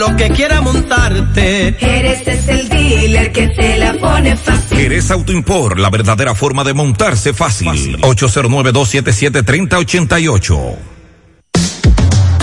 lo que quiera montarte. Eres es el dealer que te la pone fácil. Eres Autoimpor, la verdadera forma de montarse fácil. 809-277-3088.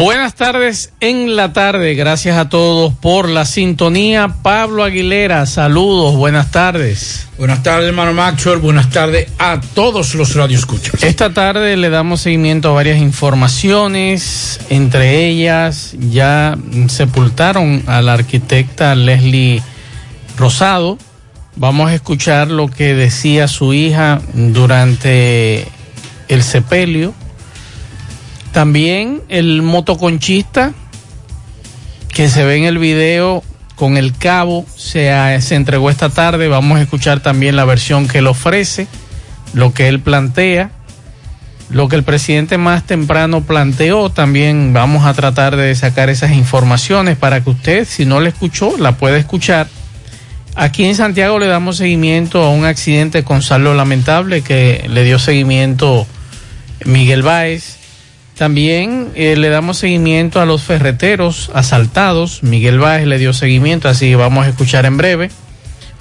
Buenas tardes en la tarde. Gracias a todos por la sintonía. Pablo Aguilera, saludos. Buenas tardes. Buenas tardes, hermano Maxwell. Buenas tardes a todos los radioescuchas. Esta tarde le damos seguimiento a varias informaciones. Entre ellas, ya sepultaron a la arquitecta Leslie Rosado. Vamos a escuchar lo que decía su hija durante el sepelio también el motoconchista que se ve en el video con el cabo se, entregó esta tarde. Vamos a escuchar también la versión que él ofrece, lo que él plantea, lo que el presidente más temprano planteó. También vamos a tratar de sacar esas informaciones para que usted, si no la escuchó, la pueda escuchar. Aquí en Santiago le damos seguimiento a un accidente con saldo lamentable que le dio seguimiento Miguel Báez también eh, le damos seguimiento a los ferreteros asaltados. Miguel Báez le dio seguimiento, así vamos a escuchar en breve.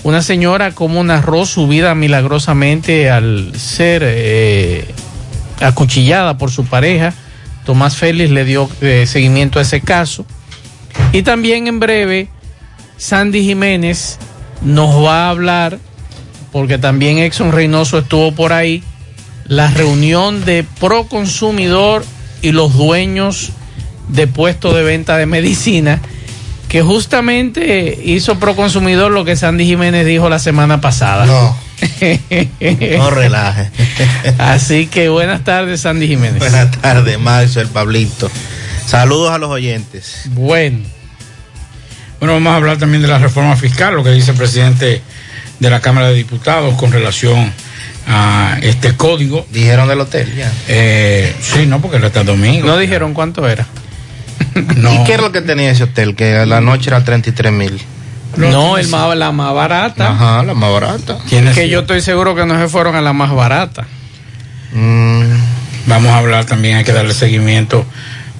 Una señora como narró su vida milagrosamente al ser eh, acuchillada por su pareja. Tomás Félix le dio eh, seguimiento a ese caso. Y también en breve, Sandy Jiménez nos va a hablar, porque también Exxon Reynoso estuvo por ahí, la reunión de Pro Consumidor y los dueños de puestos de venta de medicina, que justamente hizo pro consumidor lo que Sandy Jiménez dijo la semana pasada. No. no relaje. Así que buenas tardes, Sandy Jiménez. Buenas tardes, Max, el Pablito. Saludos a los oyentes. Bueno. Bueno, vamos a hablar también de la reforma fiscal, lo que dice el presidente de la Cámara de Diputados con relación a este código. Dijeron del hotel ya. Eh, sí, no, porque era hasta domingo. No dijeron cuánto era. no. ¿Y qué es lo que tenía ese hotel? Que a la noche era 33 mil. No, el más, la más barata. Ajá, la más barata. Que yo estoy seguro que no se fueron a la más barata. Mm. Vamos a hablar también, hay que darle seguimiento,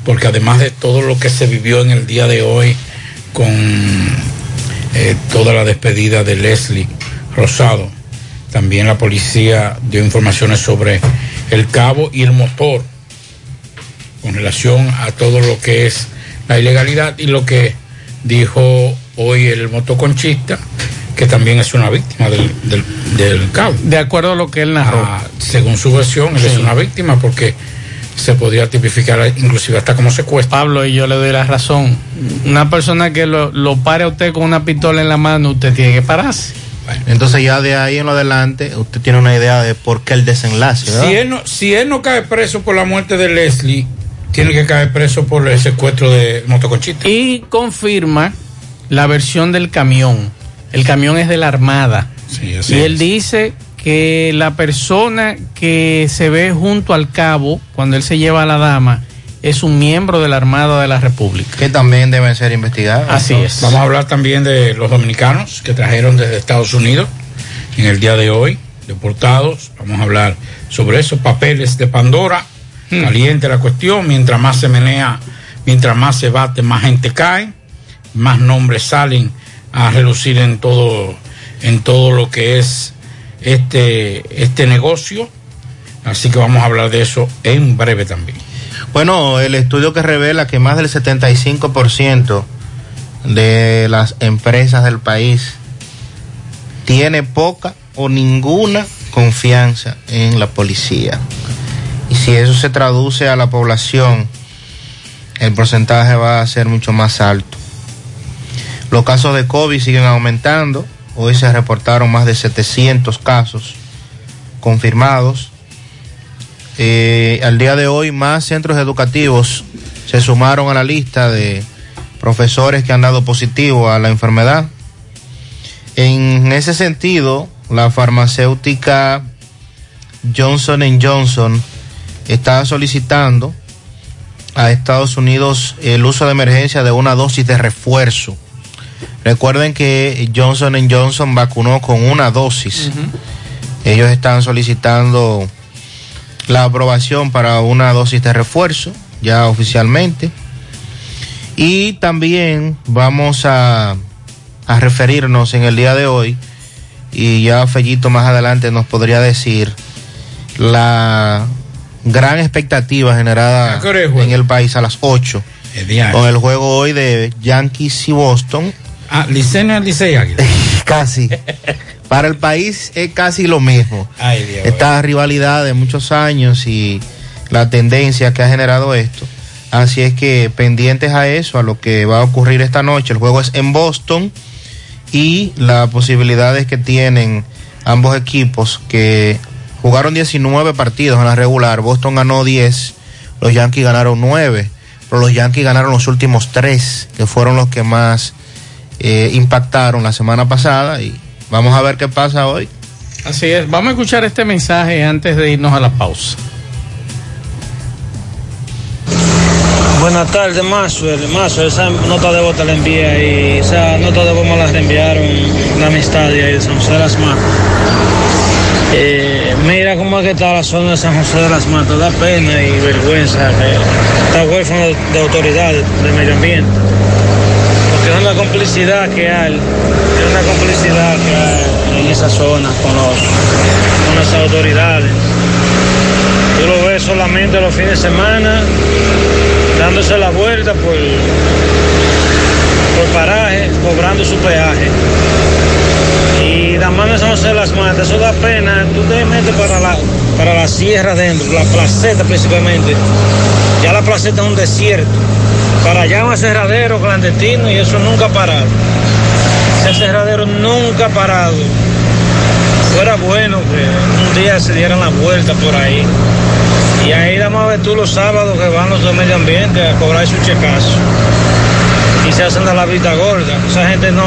porque además de todo lo que se vivió en el día de hoy con eh, toda la despedida de Leslie Rosado, también la policía dio informaciones sobre el cabo y el motor con relación a todo lo que es la ilegalidad y lo que dijo hoy el motoconchista, que también es una víctima del, del, cabo. De acuerdo a lo que él narró. Ah, según su versión, él es una víctima porque se podría tipificar inclusive hasta como secuestro. Pablo, y yo le doy la razón. Una persona que lo, lo pare a usted con una pistola en la mano, usted tiene que pararse. Entonces ya de ahí en lo adelante usted tiene una idea de por qué el desenlace. ¿verdad? Si él, no, si él no cae preso por la muerte de Leslie, tiene que caer preso por el secuestro de Motoconchita. Y confirma la versión del camión. El camión es de la Armada. Sí, así y es. él dice que la persona que se ve junto al cabo cuando él se lleva a la dama es un miembro de la Armada de la República. Que también deben ser investigados. Así es. Vamos a hablar también de los dominicanos que trajeron desde Estados Unidos en el día de hoy, deportados. Vamos a hablar sobre esos papeles de Pandora. Hmm. Caliente la cuestión. Mientras más se menea, mientras más se bate, más gente cae, más nombres salen a relucir en todo, en todo lo que es este, este negocio. Así que vamos a hablar de eso en breve también. Bueno, el estudio que revela que más del 75% de las empresas del país tiene poca o ninguna confianza en la policía. Y si eso se traduce a la población, el porcentaje va a ser mucho más alto. Los casos de COVID siguen aumentando. Hoy se reportaron más de 700 casos confirmados. Eh, al día de hoy más centros educativos se sumaron a la lista de profesores que han dado positivo a la enfermedad. En ese sentido, la farmacéutica Johnson Johnson está solicitando a Estados Unidos el uso de emergencia de una dosis de refuerzo. Recuerden que Johnson Johnson vacunó con una dosis. Ellos están solicitando la aprobación para una dosis de refuerzo, ya oficialmente. Y también vamos a, a referirnos en el día de hoy, y ya Fellito más adelante nos podría decir la gran expectativa generada en el país a las 8 El día con el juego hoy de Yankees y Boston. Ah, Licey Águila. casi. Para el país es casi lo mismo. Ay, Dios. Esta rivalidad de muchos años y la tendencia que ha generado esto. Así es que pendientes a eso, a lo que va a ocurrir esta noche. El juego es en Boston y las posibilidades que tienen ambos equipos que jugaron 19 partidos en la regular. Boston ganó 10, los Yankees ganaron 9, pero los Yankees ganaron los últimos 3, que fueron los que más eh, impactaron la semana pasada y vamos a ver qué pasa hoy. Así es. Vamos a escuchar este mensaje antes de irnos a la pausa. Buenas tardes, Maxwell. Maxwell, esa nota de voz te la envía y esa nota de voz me la reenviaron la amistad de ahí de San José de las Matas. Eh, mira cómo es que está la zona de San José de las Matas, da pena y vergüenza que está huérfano de, de autoridades de medio ambiente. Es una complicidad que hay, es una complicidad que hay en esa zona con las autoridades. Tú lo ves solamente los fines de semana dándose la vuelta por, por paraje, cobrando su peaje. Y la mano de San José de las Matas, eso da pena. Tú te metes para la, para la sierra adentro, la placeta principalmente. Ya la placeta es un desierto. Para allá un aserradero clandestino y eso nunca ha parado. Ese aserradero nunca ha parado. Fuera bueno que un día se dieran la vuelta por ahí. Y ahí vamos a ver tú los sábados que van los de medio ambiente a cobrar su checazo. Y se hacen de la vista gorda. Esa gente no,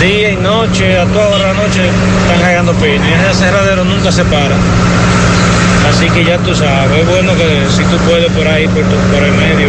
día y noche, a toda hora de la noche, están cagando pina. Y ese cerradero nunca se para. Así que ya tú sabes, es bueno que si tú puedes por ahí, por, tu- por el medio.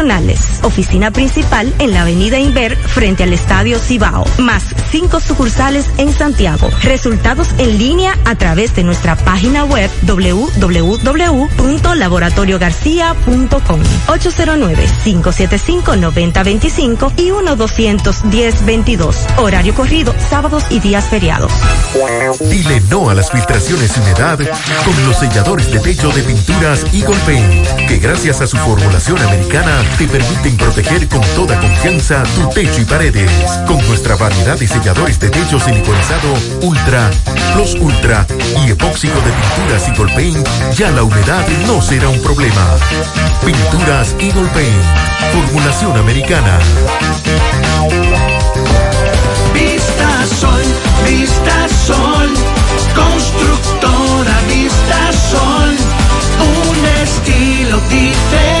Oficina principal en la avenida Inver frente al Estadio Cibao, más cinco sucursales en Santiago. Resultados en línea a través de nuestra página web www.laboratoriogarcia.com 809-575-9025 y 1-210-22. Horario corrido, sábados y días feriados. Dile no a las filtraciones y humedad con los selladores de techo de pinturas Eagle Paint, que gracias a su formulación americana te permiten proteger con toda confianza tu techo y paredes. Con nuestra variedad de selladores de techo siliconizado Ultra, Plus Ultra y epóxico de pinturas Eagle Paint, ya la humedad no será un problema. Pinturas Eagle Paint, formulación americana. Vista Sol, Vista Sol, constructora Vista Sol, un estilo diferente,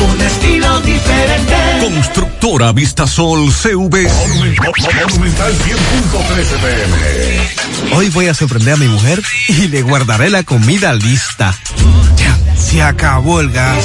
un estilo diferente. Constructora Vistasol CV. Monumental 100.13 pm. Hoy voy a sorprender a mi mujer y le guardaré la comida lista. Ya, se acabó el gas.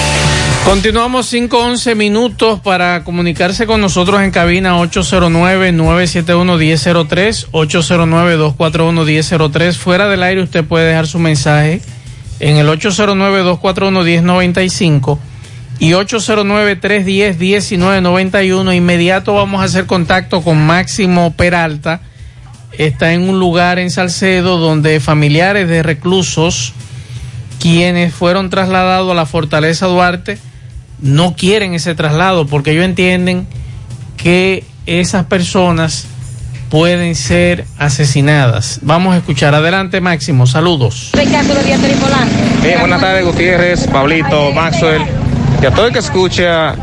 Continuamos 5-11 minutos para comunicarse con nosotros en cabina 809-971-1003, 809-241-1003. Fuera del aire usted puede dejar su mensaje en el 809-241-1095 y 809-310-1991. Inmediato vamos a hacer contacto con Máximo Peralta. Está en un lugar en Salcedo donde familiares de reclusos quienes fueron trasladados a la Fortaleza Duarte no quieren ese traslado porque ellos entienden que esas personas pueden ser asesinadas. Vamos a escuchar. Adelante, Máximo. Saludos. Bien, buenas tardes, Gutiérrez, Pablito, Maxwell y a todo el que escucha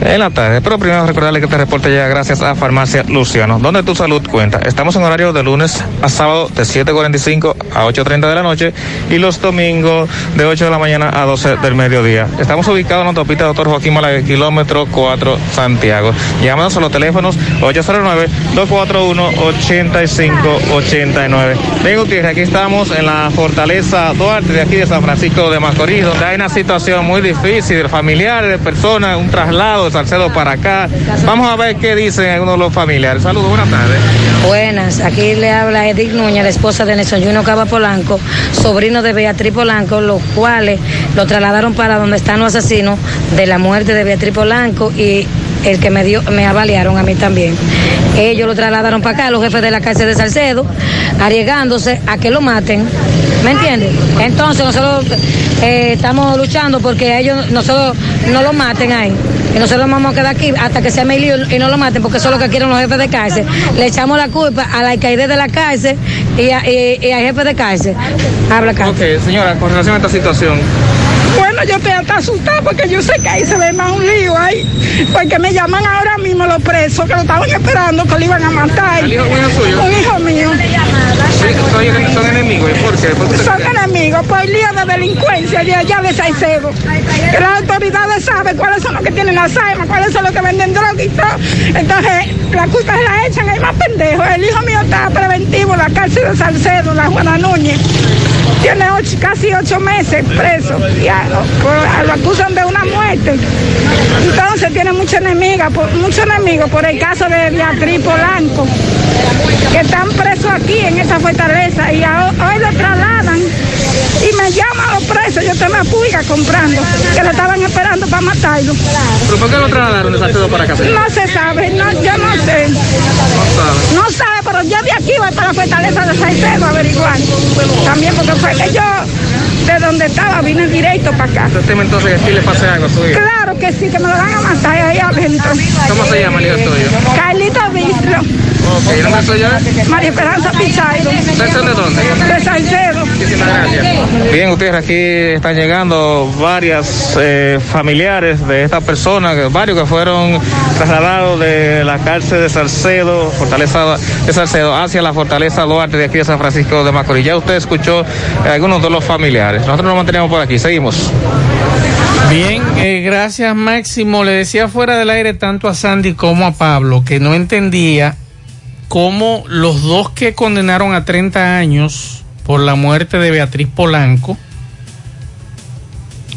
en la tarde. Pero primero recordarle que este reporte llega gracias a Farmacia Luciano, donde tu salud cuenta. Estamos en horario de lunes a sábado de 7.45 a 8.30 de la noche y los domingos de 8 de la mañana a 12 del mediodía. Estamos ubicados en la autopista Doctor Joaquín Malague, kilómetro 4 Santiago. Llámanos a los teléfonos 809-241-8589. Bien, Gutiérrez, aquí estamos en la Fortaleza Duarte de aquí de San Francisco de Macorís, donde hay una situación muy difícil de familiares, de personas, un traslado Salcedo para acá. Vamos a ver qué dicen algunos de los familiares. Saludos, buenas tardes. Buenas, aquí le habla Edith Núñez, la esposa de Nelson Juno Cava Polanco, sobrino de Beatriz Polanco, los cuales lo trasladaron para donde están los asesinos de la muerte de Beatriz Polanco y el que me dio, me avaliaron a mí también. Ellos lo trasladaron para acá, los jefes de la cárcel de Salcedo, arriesgándose a que lo maten. ¿Me entiendes? Entonces nosotros eh, estamos luchando porque ellos, nosotros no lo maten ahí. Y nosotros vamos a quedar aquí hasta que se me lío y no lo maten, porque eso es lo que quieren los jefes de cárcel. Le echamos la culpa a la alcaide de la cárcel y, a, y, y al jefe de cárcel. Habla acá. Ok, señora, con relación a esta situación, Bueno, yo estoy hasta asustada porque yo sé que ahí se ve más un lío ahí. Porque me llaman ahora mismo los presos que lo estaban esperando que lo iban a matar. ¿El hijo suyo? Un hijo mío. sí, son, son enemigos, ¿y por qué? ¿Por qué Son enemigos por lío de delincuencia de allá de Saicedo. Que las autoridades saben cuáles son los que tienen Alzheimer, cuáles son los que venden droga y todo. Entonces, la culpa se la echan ahí más pendejos. El hijo mío está preventivo en la cárcel de Salcedo, la Juana Núñez. Tiene ocho- casi ocho meses preso. Y a- lo acusan de una muerte. Entonces tiene mucha enemiga, por, mucho enemigo por el caso de Beatriz Polanco, que están presos aquí en esa fortaleza y a- hoy lo trasladan y me llaman los presos, yo en la pulga comprando, que lo estaban esperando para matarlo. ¿Pero por qué lo trasladaron de Salcedo para acá? No se sabe, no, yo no sé. No sabe, pero yo de aquí voy para la fortaleza de Salcedo a averiguar. También porque fue que yo de donde estaba vine directo para acá. ¿Usted teme entonces que aquí le pase algo a su? Claro que sí, que me lo van a matar ahí adentro. ¿Cómo se llama el hijo tuyo? Carlito Bistro. Ok, ¿el nombre suyo es? María Esperanza Pichairo. ¿Ustedes son de dónde? De Salcedo. Muchísimas gracias. Bien, Gutiérrez, aquí están llegando varias eh, familiares de esta persona, que- varios que fueron trasladados de la cárcel de Salcedo, Fortaleza de Salcedo, hacia la Fortaleza Duarte de aquí de San Francisco de Macorís. Ya usted escuchó eh, algunos de los familiares. Nosotros nos mantenemos por aquí, seguimos. Bien, eh, gracias Máximo. Le decía fuera del aire tanto a Sandy como a Pablo que no entendía cómo los dos que condenaron a 30 años por la muerte de Beatriz Polanco,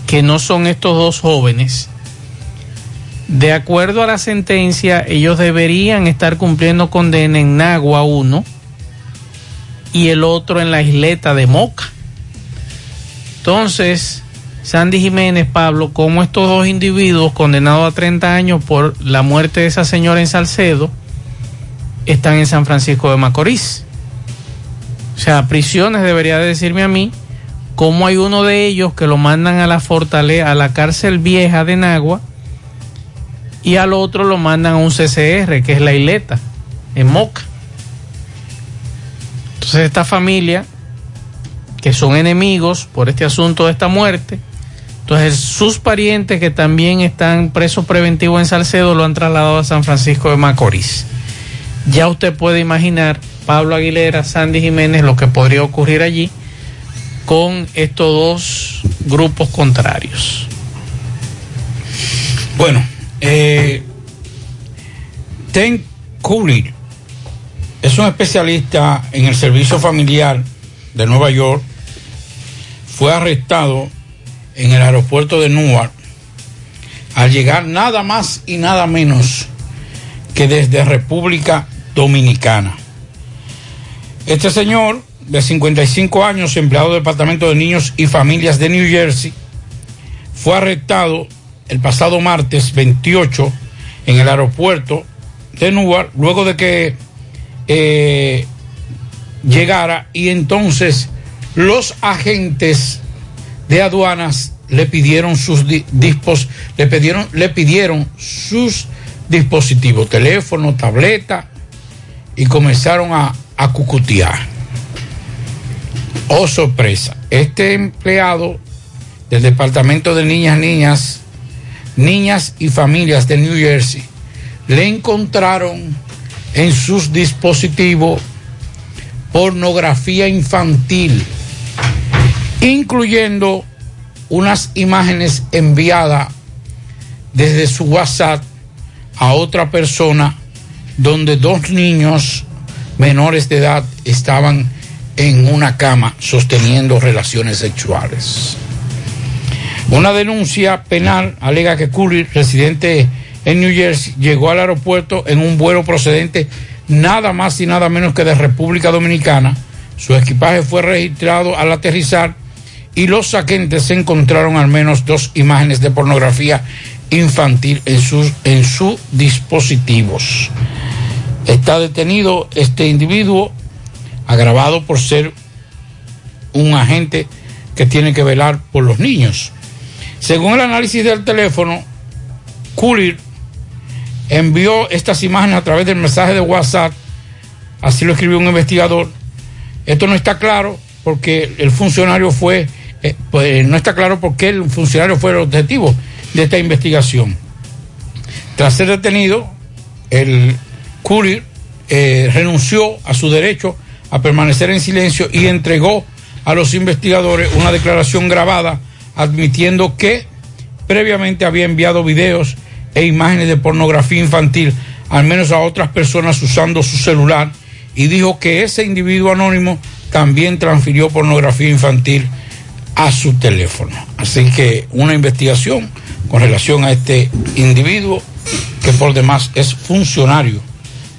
que no son estos dos jóvenes, de acuerdo a la sentencia, ellos deberían estar cumpliendo condena en Nagua 1 y el otro en la isleta de Moca. Entonces, Sandy Jiménez, Pablo, como estos dos individuos condenados a 30 años por la muerte de esa señora en Salcedo, están en San Francisco de Macorís. O sea, prisiones debería de decirme a mí cómo hay uno de ellos que lo mandan a la fortaleza, a la cárcel vieja de Nagua, y al otro lo mandan a un CCR, que es la isleta, en Moca. Entonces esta familia, que son enemigos por este asunto de esta muerte, entonces sus parientes que también están presos preventivos en Salcedo lo han trasladado a San Francisco de Macorís. Ya usted puede imaginar, Pablo Aguilera, Sandy Jiménez, lo que podría ocurrir allí con estos dos grupos contrarios. Bueno, eh, Ten Cooley es un especialista en el servicio familiar de Nueva York. Fue arrestado en el aeropuerto de Newark al llegar nada más y nada menos que desde República Dominicana. Este señor, de 55 años, empleado del Departamento de Niños y Familias de New Jersey, fue arrestado el pasado martes 28 en el aeropuerto de Newark, luego de que eh, llegara y entonces los agentes de aduanas le pidieron sus le pidieron, le pidieron sus dispositivos, teléfono, tableta, y comenzaron a, a cucutear. Oh, sorpresa. Este empleado del Departamento de Niñas, Niñas, Niñas y Familias de New Jersey le encontraron en sus dispositivos pornografía infantil, incluyendo unas imágenes enviadas desde su WhatsApp a otra persona donde dos niños menores de edad estaban en una cama sosteniendo relaciones sexuales. Una denuncia penal alega que Curry, residente en New Jersey, llegó al aeropuerto en un vuelo procedente nada más y nada menos que de República Dominicana. Su equipaje fue registrado al aterrizar y los agentes encontraron al menos dos imágenes de pornografía infantil en sus, en sus dispositivos. Está detenido este individuo agravado por ser un agente que tiene que velar por los niños. Según el análisis del teléfono, Courier envió estas imágenes a través del mensaje de WhatsApp, así lo escribió un investigador. Esto no está claro porque el funcionario fue, eh, pues, no está claro por qué el funcionario fue el objetivo de esta investigación. Tras ser detenido, el Courier eh, renunció a su derecho a permanecer en silencio y entregó a los investigadores una declaración grabada admitiendo que previamente había enviado videos e imágenes de pornografía infantil, al menos a otras personas usando su celular, y dijo que ese individuo anónimo también transfirió pornografía infantil a su teléfono. Así que una investigación con relación a este individuo, que por demás es funcionario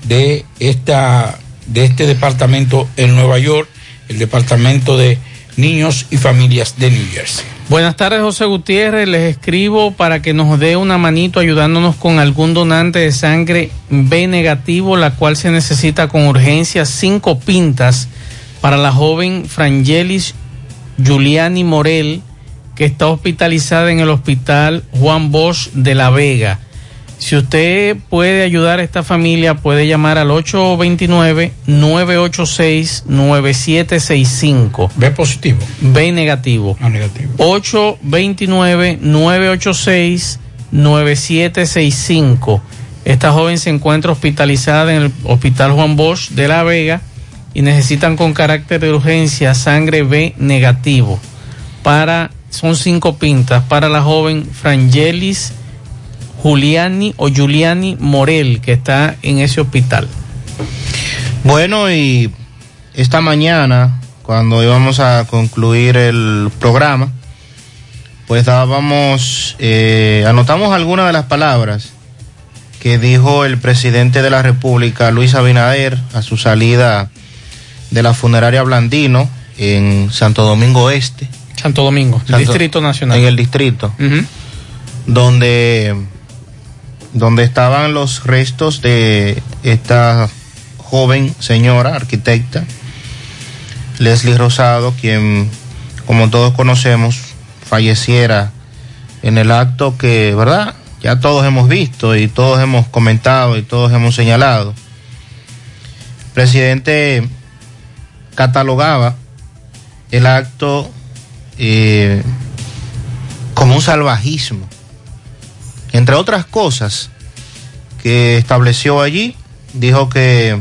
de, esta, de este departamento en Nueva York, el departamento de niños y familias de New Jersey. Buenas tardes, José Gutiérrez. Les escribo para que nos dé una manito ayudándonos con algún donante de sangre B negativo, la cual se necesita con urgencia cinco pintas para la joven Frangelis Giuliani Morel, que está hospitalizada en el hospital Juan Bosch de La Vega. Si usted puede ayudar a esta familia, puede llamar al 829-986-9765. B positivo. B negativo. Ah, negativo. 829-986-9765. Esta joven se encuentra hospitalizada en el Hospital Juan Bosch de La Vega y necesitan con carácter de urgencia sangre B negativo. Para, son cinco pintas para la joven Frangelis Juliani o Giuliani Morel, que está en ese hospital. Bueno, y esta mañana, cuando íbamos a concluir el programa, pues dábamos, eh, anotamos algunas de las palabras que dijo el presidente de la República, Luis Abinader, a su salida de la funeraria Blandino en Santo Domingo Este. Santo Domingo, Santo- Distrito Nacional. En el distrito, donde, donde estaban los restos de esta joven señora arquitecta, Leslie Rosado, quien, como todos conocemos, falleciera en el acto que, ¿verdad? Ya todos hemos visto y todos hemos comentado y todos hemos señalado. Presidente catalogaba el acto eh, como un salvajismo. Entre otras cosas que estableció allí, dijo que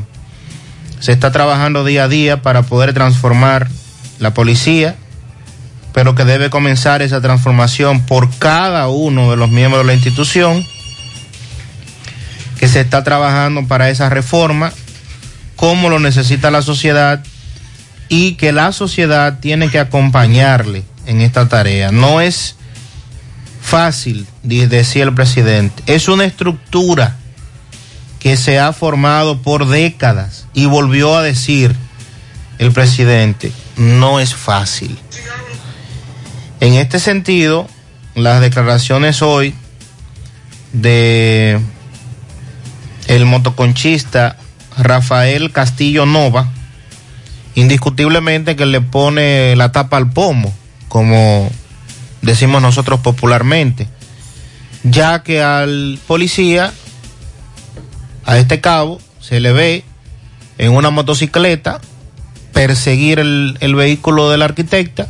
se está trabajando día a día para poder transformar la policía, pero que debe comenzar esa transformación por cada uno de los miembros de la institución, que se está trabajando para esa reforma, como lo necesita la sociedad y que la sociedad tiene que acompañarle en esta tarea. No es fácil, decía el presidente, es una estructura que se ha formado por décadas y volvió a decir el presidente, no es fácil. En este sentido, las declaraciones hoy de el motoconchista Rafael Castillo Nova, indiscutiblemente que le pone la tapa al pomo, como decimos nosotros popularmente, ya que al policía, a este cabo, se le ve en una motocicleta perseguir el, el vehículo del arquitecta,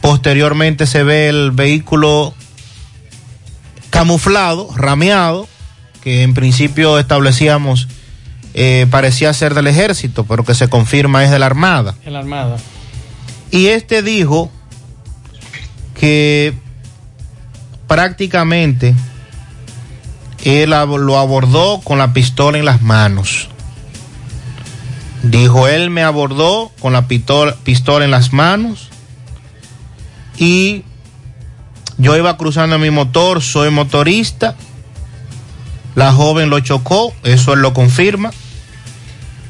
posteriormente se ve el vehículo camuflado, rameado, que en principio establecíamos eh, parecía ser del ejército, pero que se confirma es de la Armada. En la Armada. Y este dijo que prácticamente él lo abordó con la pistola en las manos. Dijo, él me abordó con la pistola, pistola en las manos y yo iba cruzando mi motor, soy motorista. La joven lo chocó, eso él lo confirma.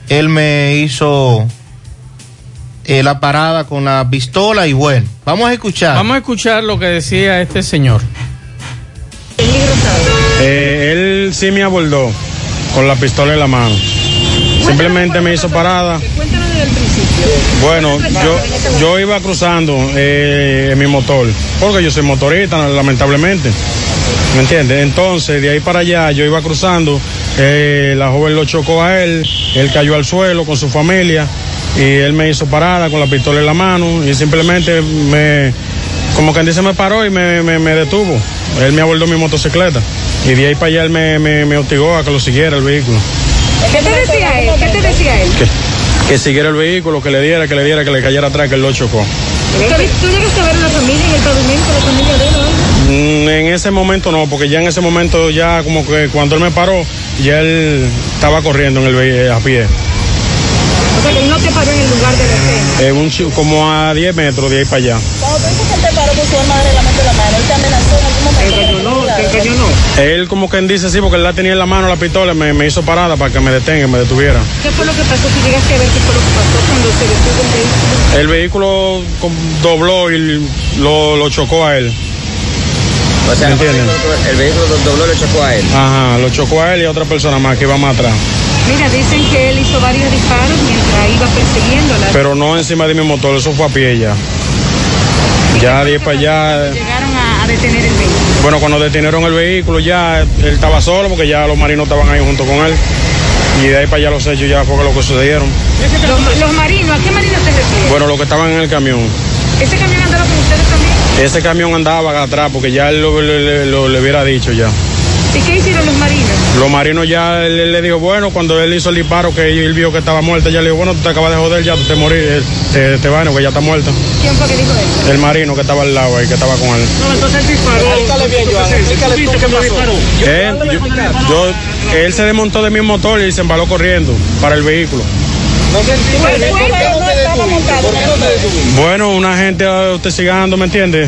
Él me hizo eh, la parada con la pistola y bueno, vamos a escuchar. Vamos a escuchar lo que decía este señor. Eh, él sí me abordó con la pistola en la mano. Simplemente me hizo parada. Cuéntanos desde el principio. Bueno, yo, yo iba cruzando eh, en mi motor, porque yo soy motorista, lamentablemente. ¿Me entiendes? Entonces, de ahí para allá, yo iba cruzando, eh, la joven lo chocó a él, él cayó al suelo con su familia y él me hizo parada con la pistola en la mano y simplemente me, como quien dice, me paró y me, me- me detuvo. Él me abordó mi motocicleta y de ahí para allá él me, hostigó a que lo siguiera el vehículo. ¿Qué te decía él? ¿Qué te decía él? Que, que siguiera el vehículo, que le diera, que le diera, que le cayera atrás, que él lo chocó. ¿Tú, llegaste a ver a la familia en el pavimento, la familia de él? ¿no? Mm, En ese momento no, porque ya en ese momento ya como que cuando él me paró, ya él estaba corriendo en el ve- a pie. O sea, que él no te paró en el lugar de la escena. Eh, un como a 10 metros de ahí para allá. Cuando tú dices que él te paró con su arma de la mano, él te amenazó en algún momento. ¿Te encañonó? ¿Te encañonó? Él como quien dice sí, porque él la tenía en la mano la pistola, me, me hizo parada para que me detenga, me detuviera. ¿Qué fue lo que pasó? Si llegaste a ver qué fue lo que pasó cuando se detuvo el vehículo. El vehículo dobló y lo, lo chocó a él. O sea, ¿Me el entienden? vehículo, el vehículo dobló y lo chocó a él. Ajá, lo chocó a él y a otra persona más que iba más atrás. Mira, dicen que él hizo varios disparos mientras iba persiguiéndola. Pero no encima de mi motor, eso fue a pie ya. Ya de para allá. Llegaron a, a detener el vehículo. Bueno, cuando detenieron el vehículo ya él estaba solo porque ya los marinos estaban ahí junto con él. Y de ahí para allá los hechos ya fue lo que sucedieron. Los, los marinos, ¿a qué marinos te refieres? Bueno, los que estaban en el camión. ¿Ese camión andaba con ustedes también? Ese camión andaba atrás porque ya él lo, le- le- lo- le hubiera dicho ya. ¿Y qué hicieron los marinos? Los marinos ya él, él le dijo, bueno, cuando él hizo el disparo que él vio que estaba muerta, ya le dijo, bueno, tú te acabas de joder, ya tú te morí, eh, te, te vaino, que ya está muerta. ¿Quién fue que dijo eso? El marino que estaba al lado ahí, que estaba con él. No, entonces él disparó. Explícale bien, Joan, explícale tú qué pasó. Yo- yo- él se desmontó de mi motor y se embaló corriendo para el vehículo. Bueno, una gente eh, hostigando, ¿me entiende?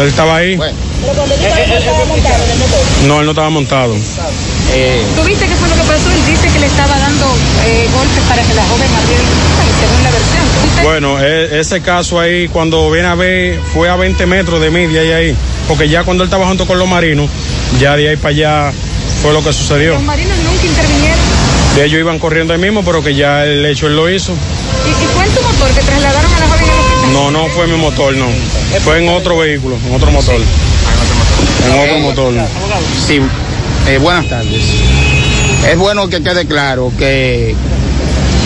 Él estaba ahí. Pero cuando yo estaba montado en el motor. No, él no estaba montado. ¿Tú viste qué fue lo que pasó? Él dice que le estaba dando eh, golpes para que la joven abriera el portal, según la versión. Bueno, e- ese caso ahí, cuando viene a ver, fue a 20 metros de mí, de ahí a ahí. Porque ya cuando él estaba junto con los marinos, ya de ahí para allá fue lo que sucedió. Los marinos nunca intervinieron. De ellos iban corriendo ahí mismo, pero que ya el hecho él lo hizo. ¿Y, y fue en tu motor que trasladaron a la joven al hospital? No, no fue en mi motor, no. Fue en otro vehículo, en otro motor. En otro motor. Sí, eh, buenas tardes. Es bueno que quede claro que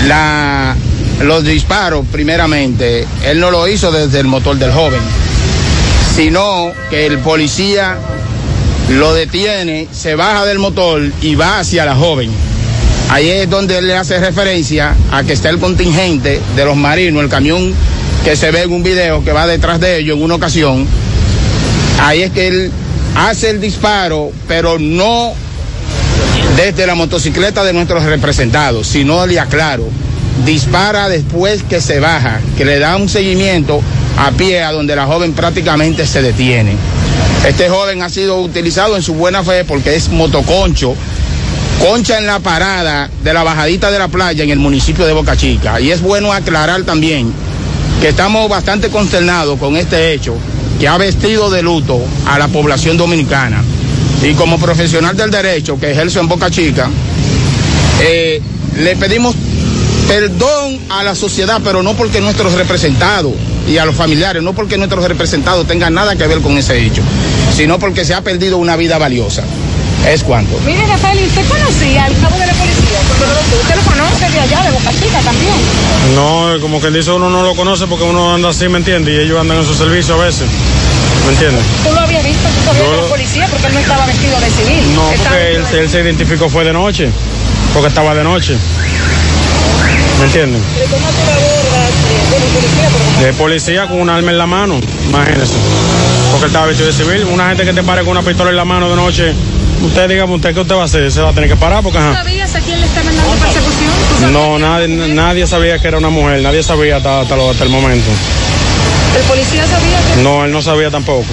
la, los disparos, primeramente, él no lo hizo desde el motor del joven, sino que el policía lo detiene, se baja del motor y va hacia la joven. Ahí es donde él le hace referencia a que está el contingente de los marinos, el camión que se ve en un video que va detrás de ellos en una ocasión. Ahí es que él hace el disparo, pero no desde la motocicleta de nuestros representados, sino le aclaro, dispara después que se baja, que le da un seguimiento a pie a donde la joven prácticamente se detiene. Este joven ha sido utilizado en su buena fe porque es motoconcho, concha en la parada de la bajadita de la playa en el municipio de Boca Chica. Y es bueno aclarar también que estamos bastante consternados con este hecho que ha vestido de luto a la población dominicana. Y como profesional del derecho que ejerzo en Boca Chica, eh, le pedimos perdón a la sociedad, pero no porque nuestros representados y a los familiares, no porque nuestros representados tengan nada que ver con ese hecho, sino porque se ha perdido una vida valiosa. Es cuanto. Mire, Rafael, ¿y usted conocía al cabo de la policía? Usted lo conoce de allá, de Boca Chica también. No, como quien dice, uno no lo conoce porque uno anda así, ¿me entiende? Y ellos andan en su servicio a veces. ¿Me entiendes? ¿Tú lo habías visto? ¿Tú sabías Yo que era policía? Porque él no estaba vestido de civil. No, porque él, se identificó fue de noche, porque estaba de noche. ¿Me gorra de, de la policía? De policía con un arma en la mano, imagínese. Porque él estaba vestido de civil. Una gente que te pare con una pistola en la mano de noche, usted dígame usted qué usted va a hacer, se va a tener que parar porque ¿Tú ajá. sabías a quién le estaban dando persecución? No, nadie, nadie sabía que era una mujer, nadie sabía hasta, hasta, lo- hasta el momento. ¿El policía sabía que...? No, él no sabía tampoco.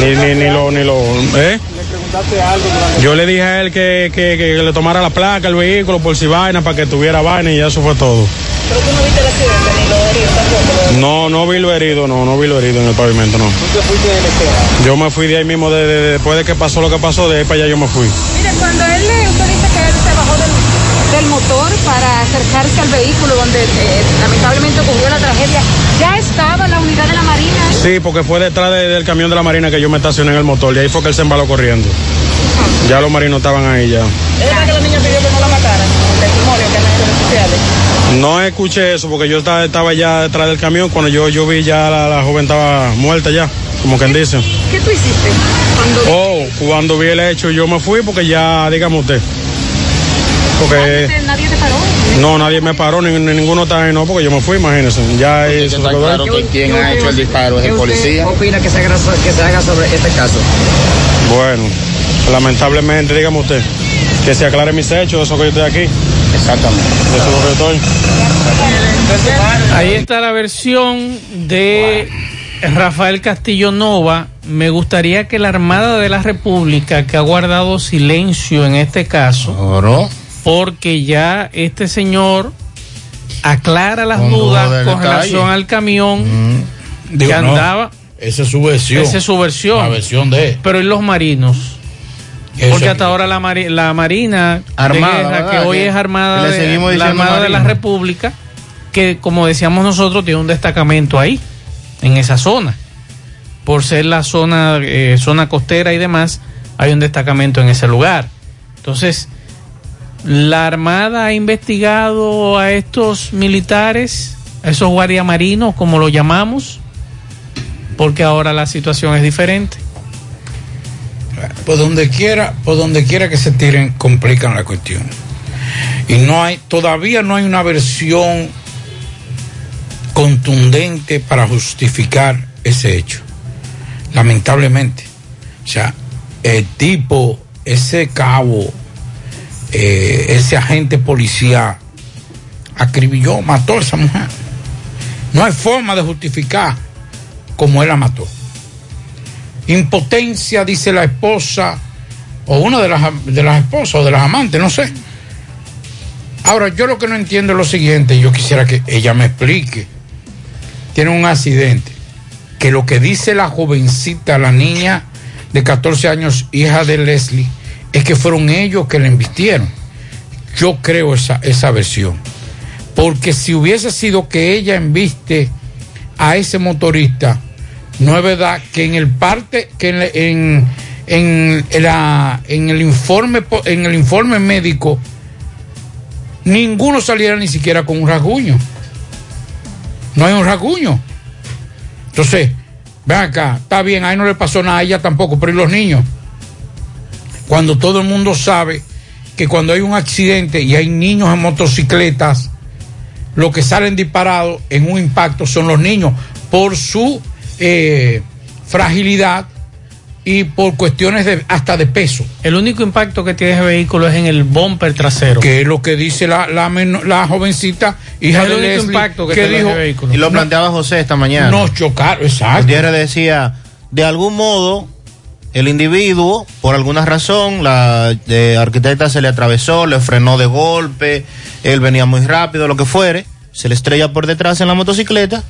Ni, ni, ni lo, ni lo, ¿eh? preguntaste algo durante Yo le dije a él que, que, que le tomara la placa, el vehículo, por si vaina, para que tuviera vaina y eso fue todo. Pero tú no viste el No, no vi lo herido, no, no vi lo herido en el pavimento, no. ¿Tú te fuiste de la escena? Yo me fui de ahí mismo, de, de- después de que pasó lo que pasó, de ahí para allá yo me fui. Mire, cuando él, le- usted dice que él se bajó del, del motor para acercarse al vehículo donde eh, lamentablemente ocurrió la tragedia, ¿ya estaba la unidad de la Marina? Sí, porque fue detrás de- del camión de la marina que yo me estacioné en el motor, y ahí fue que él se embaló corriendo. Ya los marinos estaban ahí ya. ¿Es verdad que la niña pidió que no la mataran? El testimonio que en las redes sociales. No escuché eso porque yo estaba, estaba ya detrás del camión cuando yo, yo vi ya la, la joven estaba muerta ya, como quien dice. ¿Qué tú hiciste? Cuando Oh, cuando vi el hecho yo me fui porque ya, dígame usted. Porque Nadie te- nadie te paró. no, nadie me paró, ni, ni ninguno está ahí, no, porque yo me fui, imagínense. Ya eso Está claro que quien ha hecho el disparo es el policía. opina que se haga, que se haga sobre este caso? Bueno, lamentablemente, dígame usted, que se aclare mis hechos, eso que yo estoy aquí. Exactamente. Eso es lo que yo estoy. Ahí está la versión de Rafael Castillo Nova. Me gustaría que la Armada de la República, que ha guardado silencio en este caso, porque ya este señor aclara las dudas con detalle. relación al camión que Digo, no, andaba. Esa es su versión. Esa es su versión. La versión de. Pero ¿y los marinos? Porque hasta ahora la, mari- la Marina Armada, que hoy es Armada, de, seguimos la Armada de la. República, que como decíamos nosotros, tiene un destacamento ahí, en esa zona. Por ser la zona, eh, zona costera y demás, hay un destacamento en ese lugar. Entonces, la Armada ha investigado a estos militares, a esos guardiamarinos, como lo llamamos, porque ahora la situación es diferente. Por donde quiera, por donde quiera que se tiren, complican la cuestión. Y no hay, todavía no hay una versión contundente para justificar ese hecho. Lamentablemente. O sea, el tipo, ese cabo, eh, ese agente policía, acribilló, mató a esa mujer. No hay forma de justificar cómo él la mató. Impotencia, dice la esposa, o una de las, de las esposas o de las amantes, no sé. Ahora, yo lo que no entiendo es lo siguiente, yo quisiera que ella me explique. Tiene un accidente, que lo que dice la jovencita, la niña de 14 años, hija de Leslie, es que fueron ellos que la embistieron. Yo creo esa, esa versión. Porque si hubiese sido que ella embiste a ese motorista, no es verdad que en el parte, que en, en, en la- en el informe, en el informe médico, ninguno saliera ni siquiera con un rasguño. No hay un rasguño. Entonces, ven acá, está bien, ahí no le pasó nada a ella tampoco, pero ¿y los niños? Cuando todo el mundo sabe que cuando hay un accidente y hay niños en motocicletas, lo que salen disparados en un impacto son los niños por su eh, fragilidad y por cuestiones de hasta de peso. El único impacto que tiene ese vehículo es en el bumper trasero. Que es lo que dice la, la, meno- la jovencita, hija Es el de único Leslie, impacto que que tiene dijo, ese vehículo. Y lo planteaba José esta mañana. Nos chocaron, exacto. Gutiérrez decía, de algún modo, el individuo, por alguna razón, la eh, arquitecta se le atravesó, le frenó de golpe, él venía muy rápido, lo que fuere, se le estrella por detrás en la motocicleta,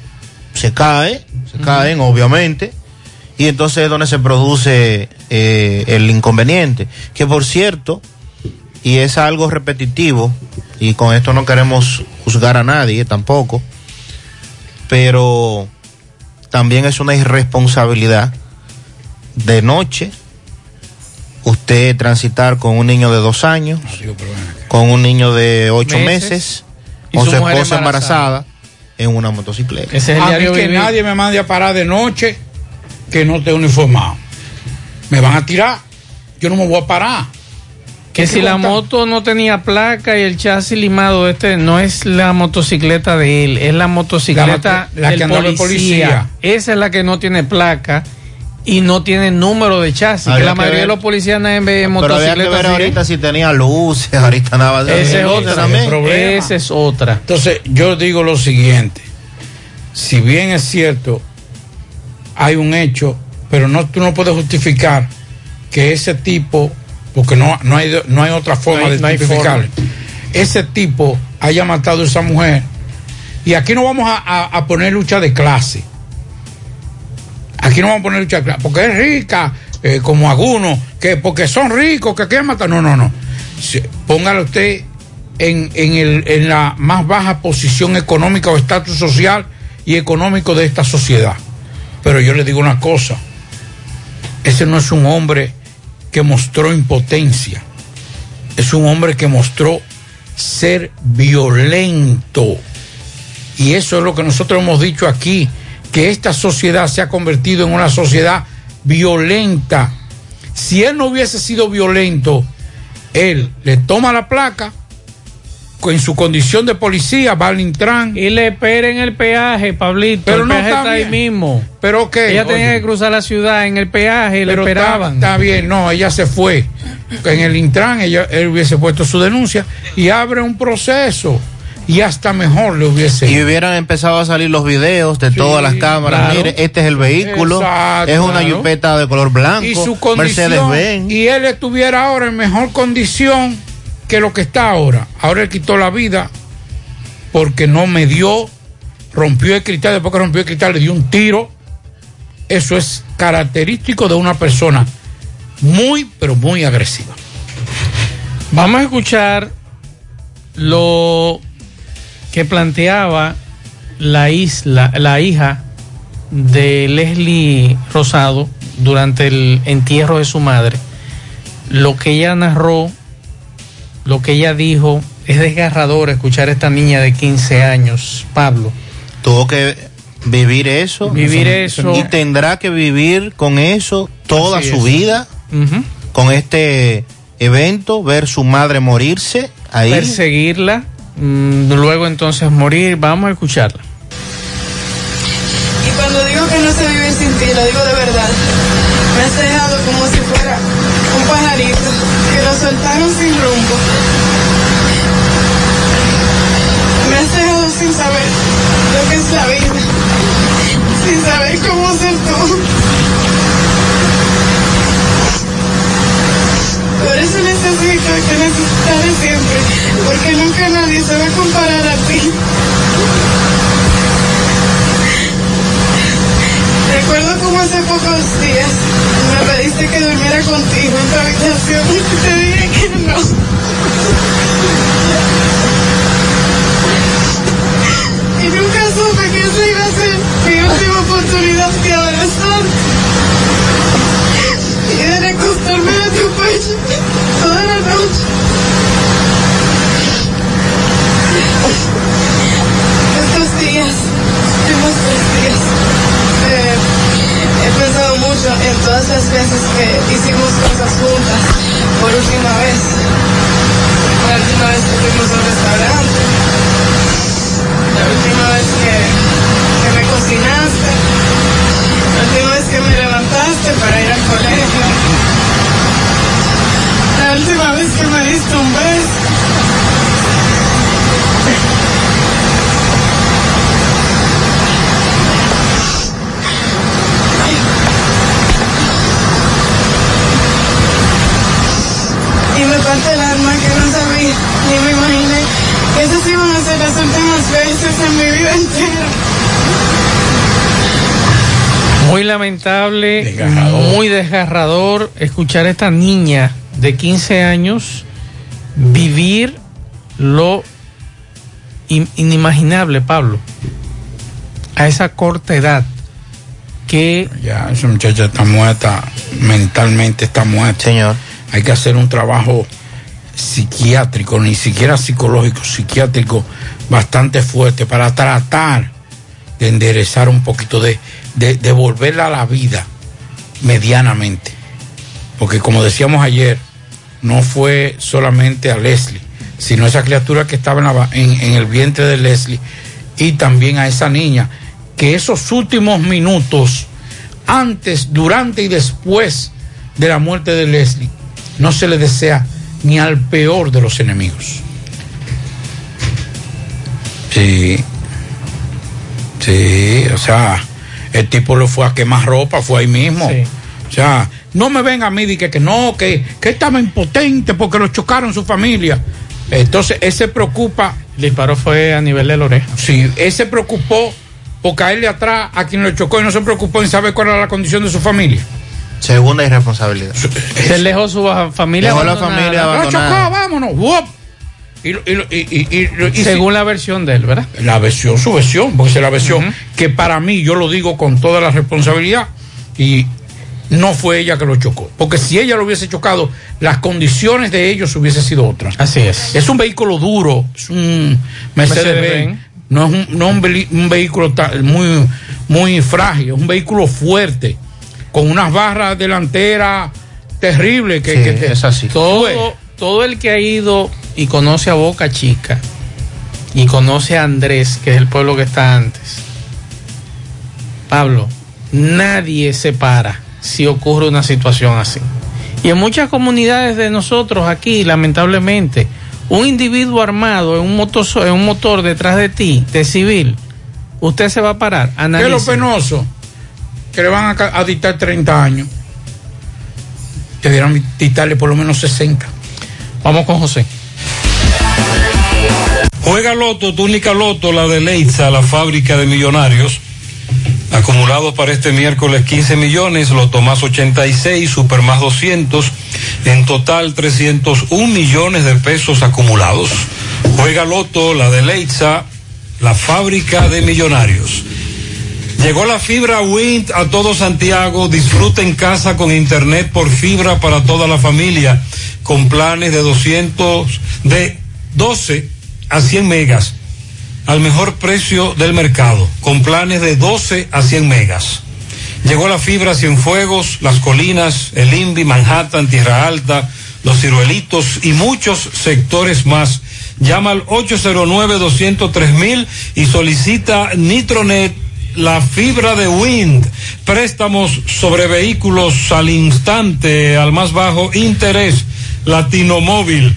se cae, se caen, obviamente, y entonces es donde se produce eh, el inconveniente. Que por cierto, y es algo repetitivo, y con esto no queremos juzgar a nadie tampoco, pero también es una irresponsabilidad de noche usted transitar con un niño de dos años, con un niño de ocho Meses. o su esposa embarazada. embarazada en una motocicleta. a mí que nadie me mande a parar de noche que no esté uniformado. Me van a tirar. Yo no me voy a parar. Que si la moto no tenía placa y el chasis limado, este no es la motocicleta de él, es la motocicleta La- la del que el policía. Esa es la que no tiene placa y no tiene número de chasis. Que la que mayoría de los policías andan en Pero había que motocicletas. ver ahorita si tenía luces, ahorita nada. Esa es otra. también. Esa es otra. Entonces, yo digo lo siguiente. Si bien es cierto, hay un hecho, pero no, tú no puedes justificar que ese tipo, porque no, no, hay, no hay otra forma No hay- de no justificarlo, ese tipo haya matado a esa mujer Y aquí no vamos a, a- a poner lucha de clase. Aquí no vamos a poner lucha. Porque es rica, eh, como algunos, que porque son ricos, que quieren matar. No, no, no. Póngalo usted en, en, el, en la más baja posición económica o estatus social y económico de esta sociedad. Pero yo le digo una cosa. Ese no es un hombre que mostró impotencia. Es un hombre que mostró ser violento. Y eso es lo que nosotros hemos dicho aquí, que esta sociedad se ha convertido en una sociedad violenta. Si él no hubiese sido violento, él le toma la placa, en su condición de policía, va al Intran. Y le espera en el peaje, Pablito. Pero el no peaje está está ahí mismo. Pero que Ella tenía que cruzar la ciudad en el peaje y le Pero está- esperaban. Está, bien, no, ella se fue. En el Intran ella, él hubiese puesto su denuncia y abre un proceso. Y hasta mejor le hubiese. Y hubieran empezado a salir los videos de todas las cámaras. claro. Mire, este es el vehículo. Exacto, es una claro. de color blanco. y su condición Mercedes-Benz. y él estuviera ahora en mejor condición que lo que está ahora. Ahora él quitó la vida porque no me dio, rompió el cristal, después que rompió el cristal le dio un tiro. Eso es característico de una persona muy, pero muy agresiva. Vamos a escuchar lo que planteaba la isla, la hija de Leslie Rosado durante el entierro de su madre. Lo que ella narró, lo que ella dijo, es desgarrador escuchar a esta niña de 15 años, Pablo. Tuvo que vivir eso. Vivir eso. Y tendrá que vivir con eso toda Así su es. vida. Con este evento, ver su madre morirse ahí. Perseguirla, luego entonces morir. Vamos a escucharla. Y cuando digo que no sé vivir sin ti, lo digo de verdad. Me has dejado como si fuera un pajarito que lo soltaron sin rumbo. Me has dejado sin saber lo que es la vida, sin saber cómo ser tú. Porque nunca nadie se va a comparar a ti. Recuerdo como hace pocos días me pediste que durmiera contigo en tu habitación y te dije que no. Y nunca supe que esa iba a ser mi última oportunidad de abrazarte y de recostarme a tu pecho toda la noche. Estos días, últimos tres días, he pensado mucho en todas las veces que hicimos cosas juntas por última vez. La última vez que fuimos a un restaurante. La última vez que, que me cocinaste. La última vez que me levantaste para ir al colegio. La última vez que me diste un beso. Muy lamentable, muy desgarrador escuchar a esta niña de 15 años vivir lo in- inimaginable, Pablo, a esa corta edad que Ya, esa muchacha está muerta, mentalmente está muerta. Señor. Hay que hacer un trabajo psiquiátrico, ni siquiera psicológico, psiquiátrico bastante fuerte para tratar de enderezar un poquito, de, de, a la vida medianamente. Porque como decíamos ayer, no fue solamente a Leslie, sino esa criatura que estaba en- en el vientre de Leslie y también a esa niña, que esos últimos minutos, antes, durante y después de la muerte de Leslie, no se le desea ni al peor de los enemigos. Sí, sí, o sea, el tipo lo fue a quemar ropa, fue ahí mismo. O sea, no me venga a mí y que, que no, que, que estaba impotente porque lo chocaron su familia. Entonces, él se preocupa El disparo fue a nivel de la oreja. Sí, él se preocupó por caerle atrás a quien lo chocó y no se preocupó en saber cuál era la condición de su familia. Segunda irresponsabilidad. Se dejó su familia. Dejó la abandonada. familia Lo chocó, vámonos. ¡Wup! Y, y y- Según la versión de él, ¿verdad? la versión, su versión, porque es la versión que para mí, yo lo digo con toda la responsabilidad, y no fue ella que lo chocó. Porque si ella lo hubiese chocado, las condiciones de ellos hubiesen sido otras. Así es. Es un vehículo duro, es un Mercedes-Benz. No es un, no un, vehículo muy, muy frágil, es un vehículo fuerte, con unas barras delanteras terribles. Que, Sí, que te- es así. Todo, todo el que ha ido y conoce a Boca Chica y conoce a Andrés, que es el pueblo que está antes, Pablo, nadie se para si ocurre una situación así. Y en muchas comunidades de nosotros aquí, lamentablemente, un individuo armado en un motor, en un motor detrás de ti, de civil, usted se va a parar. ¿Qué es lo penoso? Que le van a dictar 30 años. Debieran dictarle por lo menos 60. Vamos con José. Juega Loto, túnica Loto, la de Leitza, la fábrica de millonarios. Acumulados para este miércoles 15 millones, Loto más 86, Super más 200, en total 301 millones de pesos acumulados. Juega Loto, la de Leitza, la fábrica de millonarios. Llegó la fibra Wind a todo Santiago. Disfruta en casa con internet por fibra para toda la familia, con planes de 200, de 12 a 100 megas, al mejor precio del mercado, con planes de 12 a 100 megas. Llegó la fibra Cienfuegos, Las Colinas, el INVI, Manhattan, Tierra Alta, Los Ciruelitos y muchos sectores más. Llama al 809-203 y solicita Nitronet, la fibra de Wind. Préstamos sobre vehículos al instante, al más bajo interés. Latino Móvil,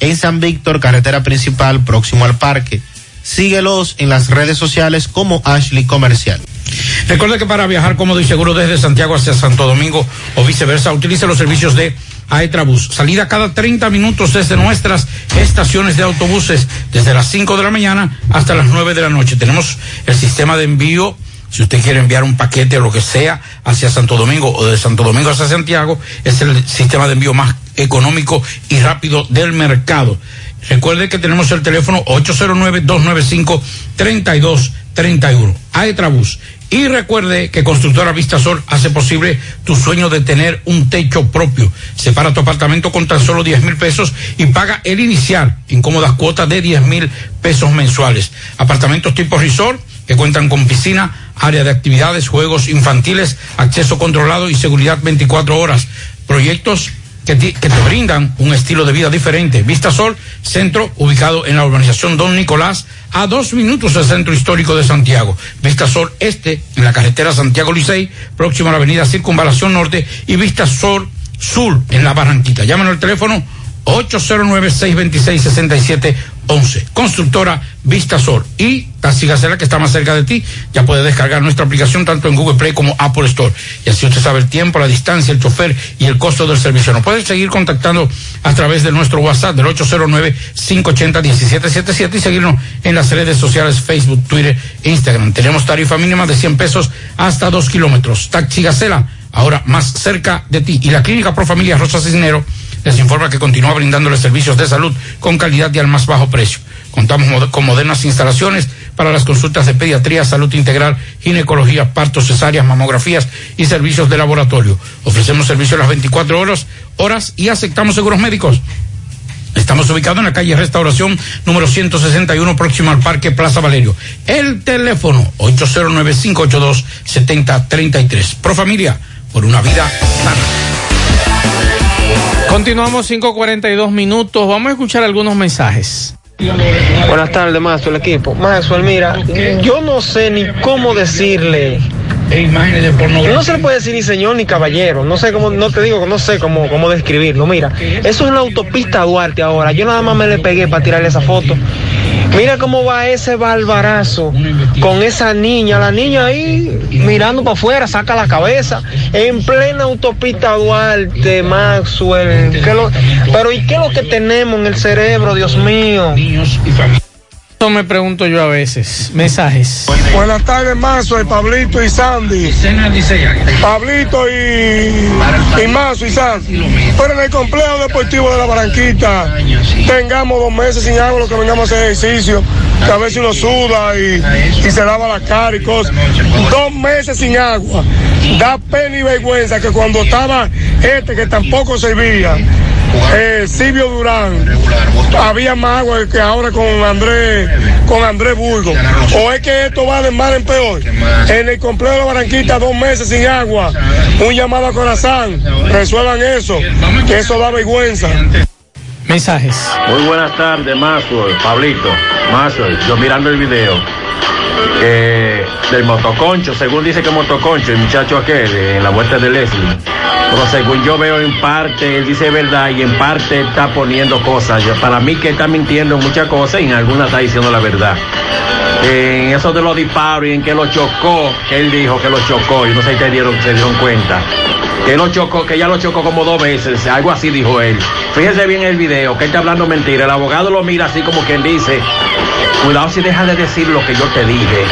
En San Víctor, carretera principal, próximo al parque. Síguelos en las redes sociales como Ashley Comercial. Recuerde que para viajar cómodo y seguro desde Santiago hacia Santo Domingo o viceversa, utilice los servicios de Aetrabús. Salida cada 30 minutos desde nuestras estaciones de autobuses, desde las 5 de la mañana hasta las 9 de la noche. Tenemos el sistema de envío. Si usted quiere enviar un paquete o lo que sea hacia Santo Domingo o de Santo Domingo hacia Santiago, es el sistema de envío más económico y rápido del mercado. Recuerde que tenemos el teléfono 809-295-3231. Aetrabús. Y recuerde que Constructora Vista Sol hace posible tu sueño de tener un techo propio. Separa tu apartamento con tan solo 10 mil pesos y paga el inicial en cómodas cuotas de 10 mil pesos mensuales. Apartamentos tipo resort que cuentan con piscina, área de actividades, juegos infantiles, acceso controlado y seguridad 24 horas. Proyectos que te, brindan un estilo de vida diferente. Vista Sol, centro ubicado en la urbanización Don Nicolás, a dos minutos del centro histórico de Santiago. Vista Sol Este, en la carretera Santiago Licey, próximo a la avenida Circunvalación Norte, y Vista Sol Sur, en la Barranquita. Llámanos al teléfono 809-626-6711. Constructora Vista Sol. Y Taxi Gacela, que está más cerca de ti, ya puede descargar nuestra aplicación tanto en Google Play como Apple Store. Y así usted sabe el tiempo, la distancia, el chofer y el costo del servicio. Nos puede seguir contactando a través de nuestro WhatsApp del 809-580-1777 y seguirnos en las redes sociales Facebook, Twitter e Instagram. Tenemos tarifa mínima de 100 pesos hasta 2 kilómetros. Taxi Gacela, ahora más cerca de ti. Y la Clínica Pro Familia Rosa Cisnero les informa que continúa brindándoles servicios de salud con calidad y al más bajo precio. Contamos con modernas instalaciones para las consultas de pediatría, salud integral, ginecología, partos, cesáreas, mamografías y servicios de laboratorio. Ofrecemos servicio a las 24 horas, horas y aceptamos seguros médicos. Estamos ubicados en la calle Restauración número 161 próximo al Parque Plaza Valerio. El teléfono 809-582-7033. Pro familia, por una vida sana. Continuamos 5.42 minutos. Vamos a escuchar algunos mensajes. Buenas tardes, Mazo, el equipo. Mazo, mira, yo no sé ni cómo decirle. No se le puede decir ni señor ni caballero. No sé cómo, no te digo, no sé cómo, cómo describirlo. Mira, eso es una autopista Duarte ahora. Yo nada más me le pegué para tirarle esa foto. Mira cómo va ese barbarazo con esa niña, la niña ahí mirando para afuera, saca la cabeza, en plena autopista Duarte, Maxwell. ¿Qué lo- pero ¿y qué es lo que tenemos en el cerebro, Dios mío? Eso me pregunto yo a veces. Mensajes. Buenas tardes, Mazo, y Pablito y Sandy. Pablito y, y Mazo y Sandy. Pero en el complejo deportivo de la Barranquita tengamos dos meses sin agua, lo que vengamos a hacer ejercicio, que a veces uno suda y, y se lava la cara y cosas. Dos meses sin agua. Da pena y vergüenza que cuando estaba este que tampoco servía, eh, Silvio Durán, había más agua que ahora con Andrés, con Andrés Burgo. O es que esto va de mal en peor. En el complejo de la Barranquita, dos meses sin agua. Un llamado a corazón. Resuelvan eso, que eso da vergüenza. Mensajes. Muy buenas tardes, Maxwell, Pablito, Maxwell, yo mirando el video eh, del motoconcho, según dice que motoconcho, el muchacho aquel, en la vuelta de Leslie. Pero según yo veo en parte, él dice verdad y en parte está poniendo cosas. Para mí que está mintiendo en muchas cosas y en algunas está diciendo la verdad. En eso de los disparos y en que lo chocó, que él dijo que lo chocó, y no sé si dieron, se dieron cuenta. Que lo chocó, que ya lo chocó como dos veces, algo así dijo él. Fíjese bien el video, que él está hablando mentira. El abogado lo mira así como quien dice, cuidado si deja de decir lo que yo te dije.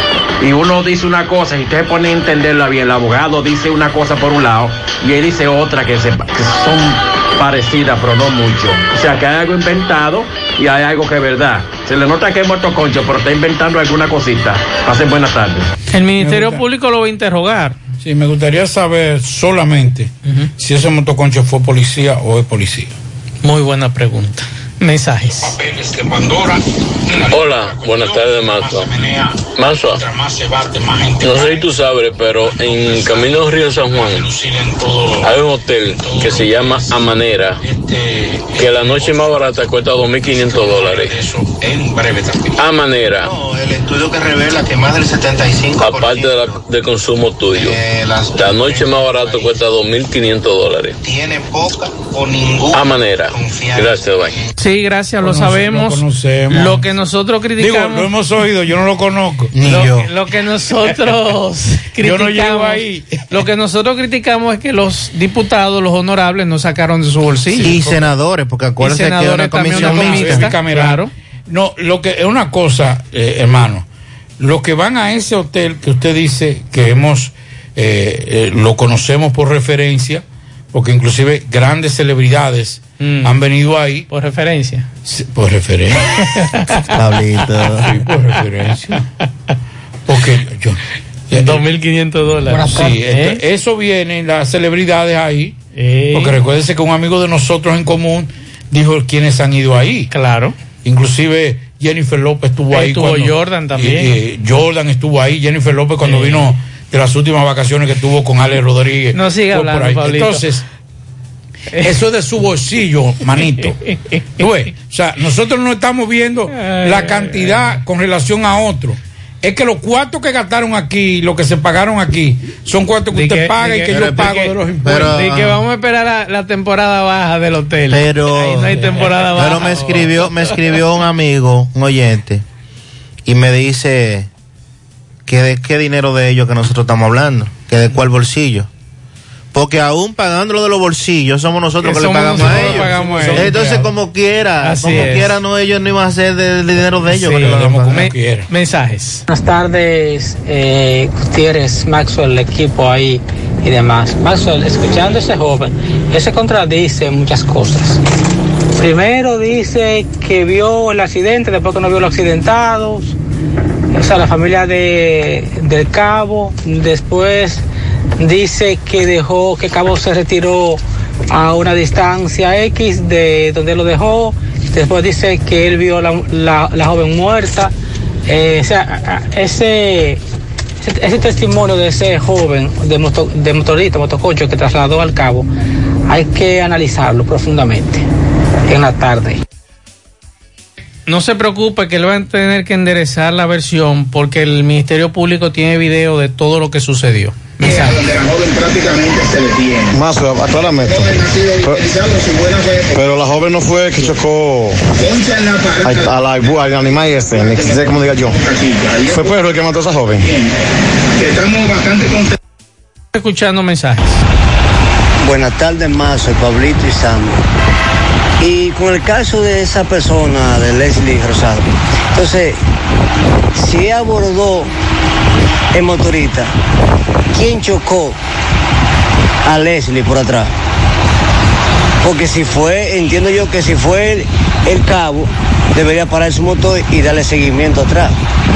Y uno dice una cosa y usted se pone a entenderla bien. El abogado dice una cosa por un lado y él dice otra que, se, que son parecidas, pero no mucho. O sea que hay algo inventado y hay algo que es verdad. Se le nota que es muerto concho, pero está inventando alguna cosita. Pasen buenas tardes. El Ministerio Público lo va a interrogar. Sí, me gustaría saber solamente si ese motoconcho fue policía o es policía. Muy buena pregunta. Mensajes. Hola, buenas tardes, Mazo. Mazo, no sé si tú sabes, pero en Camino Río San Juan hay un hotel que se llama Amanera, que la noche más barata cuesta 2.500 dólares. Amanera, El estudio que revela que más del 75% aparte de la- del consumo tuyo. La noche más barata cuesta 2.500 dólares. tiene poca o ninguna. Amanera. Gracias, bye. Sí, gracias, lo sabemos. lo conocemos. Lo que nosotros Digo, criticamos. lo hemos oído, yo no lo conozco. lo, lo que nosotros Yo no criticamos, llego ahí. lo que nosotros criticamos es que los diputados, los honorables, no sacaron de su bolsillo. Y senadores, porque acuérdense que una comisión mixta. Claro. No, lo que es una cosa, eh, hermano. Los que van a ese hotel que usted dice que hemos, eh, eh, lo conocemos por referencia, porque inclusive grandes celebridades han venido ahí. Por referencia. Sí, por referencia. Pablito. Sí, por referencia. Porque yo. 2.500 dólares. Sí, ¿Eh? esto- eso viene en las celebridades ahí. Eh. Porque recuérdese que un amigo de nosotros en común dijo quienes han ido ahí. Claro. Inclusive Jennifer López estuvo ahí. Estuvo Jordan también. y- y Jordan estuvo ahí. Jennifer López cuando Eh. vino de las últimas vacaciones que tuvo con Ale Rodríguez. No siga hablando, ahí. Pablito. Entonces, eso es de su bolsillo, manito. Tú ves, O sea, nosotros no estamos viendo la cantidad con relación a otro. Es que los cuartos que gastaron aquí, lo que se pagaron aquí, son cuartos que usted que- paga y que- yo pago de los que- impuestos. di que vamos a esperar la, la temporada baja del hotel. Pero, Ahí no hay temporada baja. pero me escribió, me escribió un amigo, un oyente, y me dice que de qué dinero de ellos que nosotros estamos hablando, que de cuál bolsillo. Porque aún pagándolo de los bolsillos, somos nosotros Que que, le pagamos nosotros a ellos. pagamos a ellos. Entonces, como quiera, Así como es. quiera, no, ellos no iban a hacer del dinero de ellos. Sí, que me- mensajes. Buenas tardes, eh, Gutiérrez, Maxwell, el equipo ahí y demás. Maxwell, escuchando a ese joven, ese contradice muchas cosas. Primero dice que vio el accidente, después que no vio los accidentados. o sea, la familia de, del cabo, después dice que dejó, que Cabo se retiró a una distancia X de donde lo dejó, después dice que él vio la, la- joven muerta, Eh, o sea, ese, ese, testimonio de ese joven, de, moto- de motorista, motococho que trasladó al cabo, hay que analizarlo profundamente en la tarde. No se preocupe que le van a tener que enderezar la versión porque el Ministerio Público tiene video de todo lo que sucedió. Más, aclárame esto. Pero, pero la joven no fue que chocó al, al, al- al animal este, ni sé cómo diga yo. Fue perro el que mató a esa joven. Estamos bastante contentos. Escuchando mensajes. Buenas tardes, más soy Pablito y Sandro. Y con el caso de esa persona, de Leslie Rosado, entonces, si abordó el motorista, ¿quién chocó a Leslie por atrás? Porque si fue, entiendo yo que si fue el, el cabo, debería parar su motor y darle seguimiento atrás.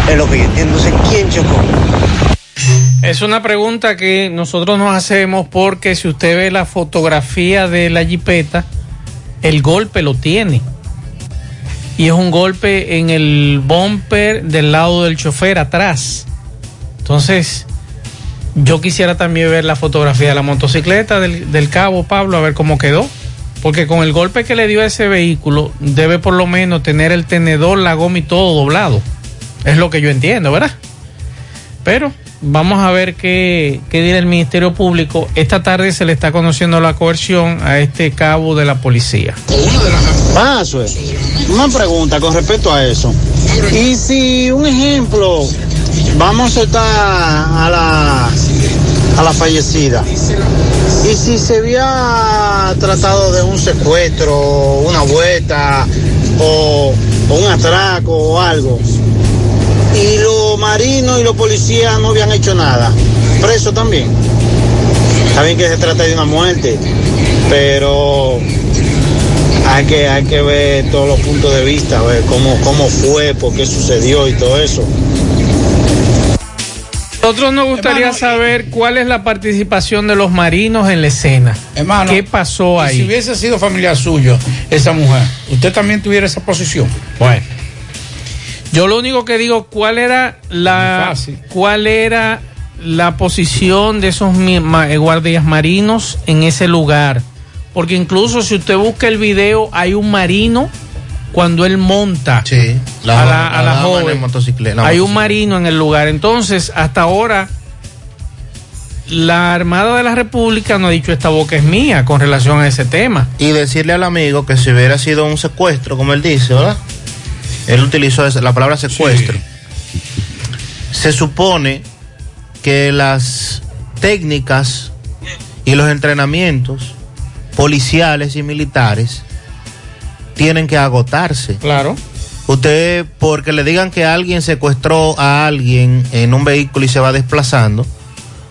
Es lo que yo entiendo. Entonces, ¿quién chocó? Es una pregunta que nosotros nos hacemos porque si usted ve la fotografía de la jipeta, el golpe lo tiene. Y es un golpe en el bumper del lado del chofer atrás. Entonces, yo quisiera también ver la fotografía de la motocicleta del, cabo Pablo, a ver cómo quedó. Porque con el golpe que le dio a ese vehículo, debe por lo menos tener el tenedor, la goma y todo doblado. Es lo que yo entiendo, ¿verdad? Pero vamos a ver qué, qué dirá el Ministerio Público. Esta tarde se le está conociendo la coerción a este cabo de la policía. Paso, una pregunta con respecto a eso. Y si, un ejemplo, vamos a soltar a la, a la fallecida. Y si se había tratado de un secuestro, una vuelta o, un atraco o algo. Y los marinos y los policías no habían hecho nada. Preso también. Está bien que se trata de una muerte, pero hay que, hay que ver todos los puntos de vista, ver cómo, cómo fue, por qué sucedió y todo eso. Nosotros nos gustaría saber cuál es la participación de los marinos en la escena. Hermano, ¿Qué pasó ahí? Si hubiese sido familiar suyo, esa mujer, usted también tuviera esa posición. Bueno. Yo lo único que digo, ¿cuál era la cuál era la posición de esos eh, guardias marinos en ese lugar? Porque incluso si usted busca el video, hay un marino cuando él monta la a la, a la joven. motocicleta, hay un marino en el lugar. Entonces, hasta ahora, la Armada de la República no ha dicho esta boca es mía con relación a ese tema. Y decirle al amigo que si hubiera sido un secuestro, como él dice, ¿verdad? Él utilizó la palabra secuestro. Se supone que las técnicas y los entrenamientos policiales y militares tienen que agotarse. Claro. Usted, porque le digan que alguien secuestró a alguien en un vehículo y se va desplazando,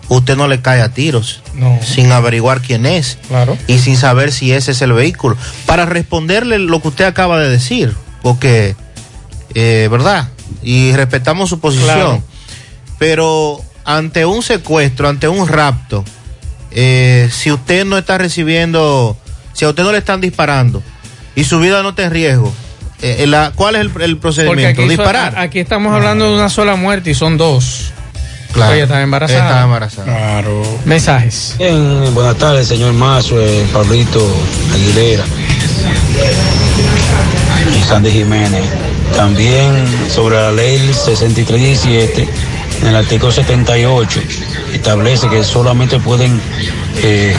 usted no le cae a tiros No. sin averiguar quién es Claro. y sin saber si ese es el vehículo. Para responderle lo que usted acaba de decir, porque, eh, ¿verdad? Y respetamos su posición. Claro. Pero ante un secuestro, ante un rapto, eh, si usted no está recibiendo, si a usted no le están disparando y su vida no está en riesgo, eh, la- ¿cuál es el, procedimiento? aquí, Disparar. a- aquí estamos hablando de una sola muerte y son dos. Claro. Ella estaba embarazada. Estaba embarazada. Claro. Mensajes. Bien, buenas tardes, señor Mazo, eh, Pablito Aguilera y Sandy Jiménez. También sobre la ley 6317, en el artículo 78, establece que solamente pueden eh,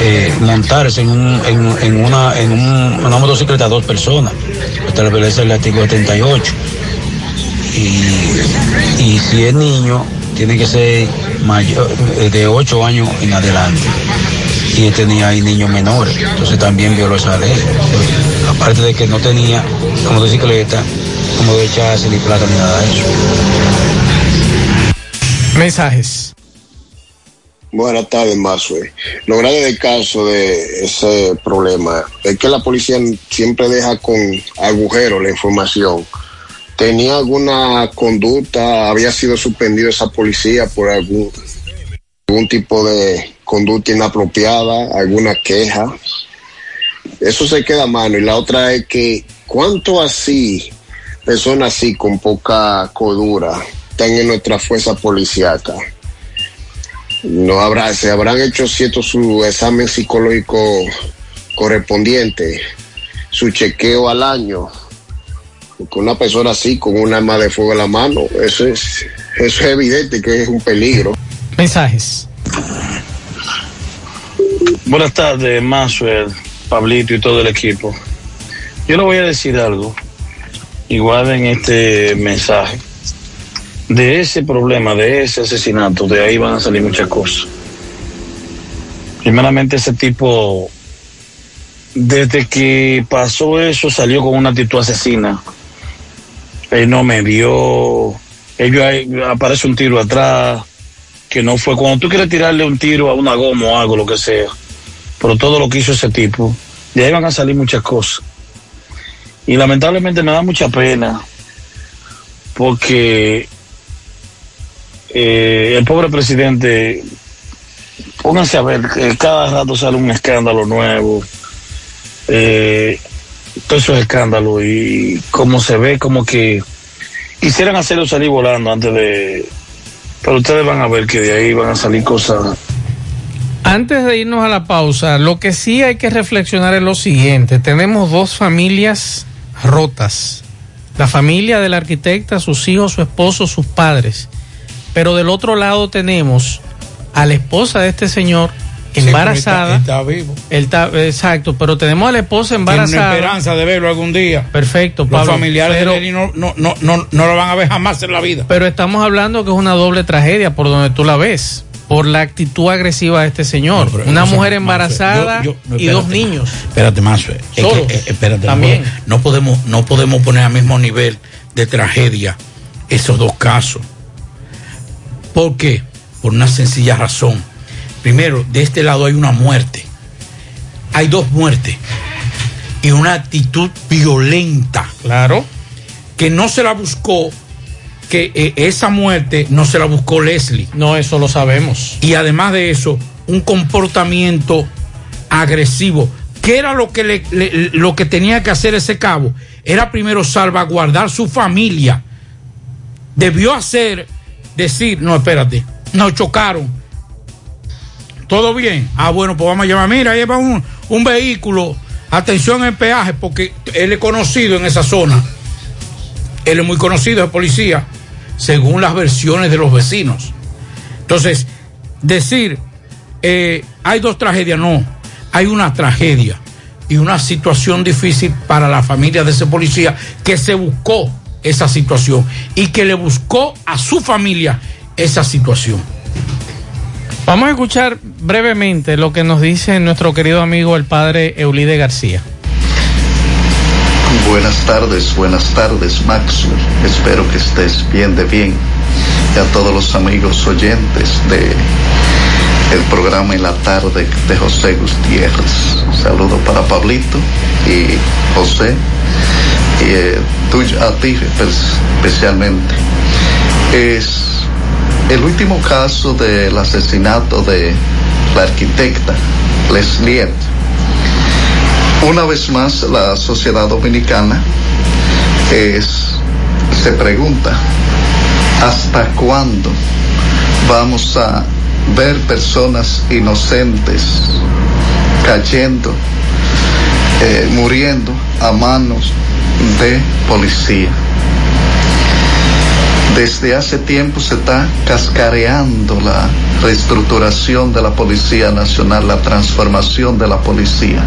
eh, montarse en, un- en- en una, en un- una motocicleta dos personas. Establece el artículo 78. Y, y si es niño, tiene que ser mayor, eh, de 8 años en adelante. Y tenía ahí niños menores, entonces también violó esa ley. Aparte de que no tenía motocicleta, como de chasis ni plata ni nada de eso. Mensajes. Buenas tardes, Mazue. Lo grande del caso de ese problema es que la policía siempre deja con agujero la información tenía alguna conducta, había sido suspendido esa policía por algún, algún tipo de conducta inapropiada, alguna queja. Eso se queda a mano. Y la otra es que, ¿cuánto así, personas así con poca cordura, están en nuestra fuerza policíaca? No habrá, se habrán hecho cierto su examen psicológico correspondiente, su chequeo al año. Porque una persona así, con un arma de fuego en la mano, eso es, eso es evidente que es un peligro. Mensajes. Buenas tardes, Maxwell, Pablito y todo el equipo. Yo le voy a decir algo, igual en este mensaje. De ese problema, de ese asesinato, de ahí van a salir muchas cosas. Primeramente, ese tipo, desde que pasó eso, salió con una actitud asesina. Él no me vio, ellos aparece un tiro atrás, que no fue. Cuando tú quieres tirarle un tiro a una goma o algo, lo que sea, pero todo lo que hizo ese tipo, de ahí van a salir muchas cosas. Y lamentablemente me da mucha pena, porque eh, el pobre presidente, pónganse a ver, que cada rato sale un escándalo nuevo, eh, todos esos escándalos, y como se ve, como que quisieran hacerlo salir volando antes de... Pero ustedes van a ver que de ahí van a salir cosas Antes de irnos a la pausa, lo que sí hay que reflexionar es lo siguiente. Tenemos dos familias rotas. La familia del arquitecta, sus hijos, su esposo, sus padres. Pero del otro lado tenemos a la esposa de este señor embarazada. Sí, está, está, vivo. Él está, exacto, pero tenemos a la esposa embarazada. Tiene esperanza de verlo algún día. Perfecto, Los Pablo, familiares pero, de Lenny no, no, no, no, no lo van a ver jamás en la vida. Pero estamos hablando que es una doble tragedia por donde tú la ves. Por la actitud agresiva de este señor. No, una mujer embarazada yo- yo- no, y dos niños. Espérate, Mazo. Es que, eh, espérate, También. No, podemos, no podemos poner al mismo nivel de tragedia esos dos casos. ¿Por qué? Por una sencilla razón. Primero, de este lado hay una muerte. Hay dos muertes. Y una actitud violenta. Claro. Que no se la buscó, que eh, esa muerte no se la buscó Leslie. No, eso lo sabemos. Y además de eso, un comportamiento agresivo. ¿Qué era lo que, le- le- lo que tenía que hacer ese cabo? Era primero salvaguardar su familia. Debió hacer, decir, no, espérate, nos chocaron. ¿Todo bien? Ah, bueno, pues vamos a llamar. Mira, lleva un, un vehículo. Atención en peaje, porque él es conocido en esa zona. Él es muy conocido, es policía, según las versiones de los vecinos. Entonces, decir, eh, hay dos tragedias, no, hay una tragedia y una situación difícil para la familia de ese policía que se buscó esa situación y que le buscó a su familia esa situación. Vamos a escuchar brevemente lo que nos dice nuestro querido amigo el padre Eulide García. Buenas tardes, buenas tardes, Max. Espero que estés bien de bien. Y a todos los amigos oyentes de el programa en la tarde de José Gutiérrez. Un saludo para Pablito y José eh, a ti pues, especialmente. Es el último caso del asesinato de la arquitecta Leslie una vez más, la sociedad dominicana es, se pregunta, ¿hasta cuándo vamos a ver personas inocentes cayendo, eh, muriendo a manos de policía? Desde hace tiempo se está cascareando la reestructuración de la Policía Nacional, la transformación de la policía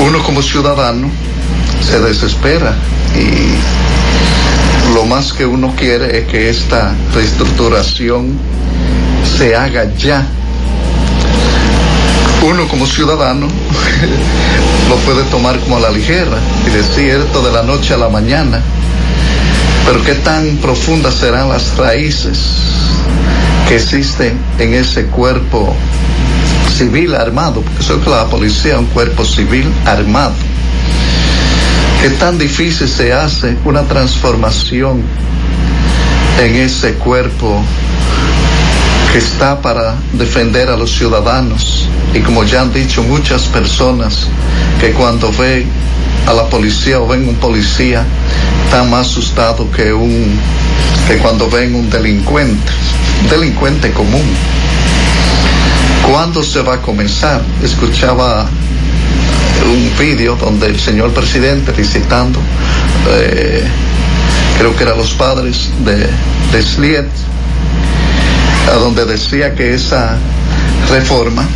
uno como ciudadano se desespera y lo más que uno quiere es que esta reestructuración se haga ya. Uno como ciudadano lo puede tomar como la ligera y decir esto de la noche a la mañana, pero qué tan profundas serán las raíces que existen en ese cuerpo civil armado, porque eso es la policía un cuerpo civil armado. que tan difícil se hace una transformación en ese cuerpo que está para defender a los ciudadanos. Y como ya han dicho muchas personas, que cuando ven a la policía o ven un policía, están más asustados que, un, que cuando ven un delincuente, un delincuente común. ¿Cuándo se va a comenzar? Escuchaba un vídeo donde el señor presidente visitando, eh, creo que eran los padres de, de Sliet, a donde decía que esa reforma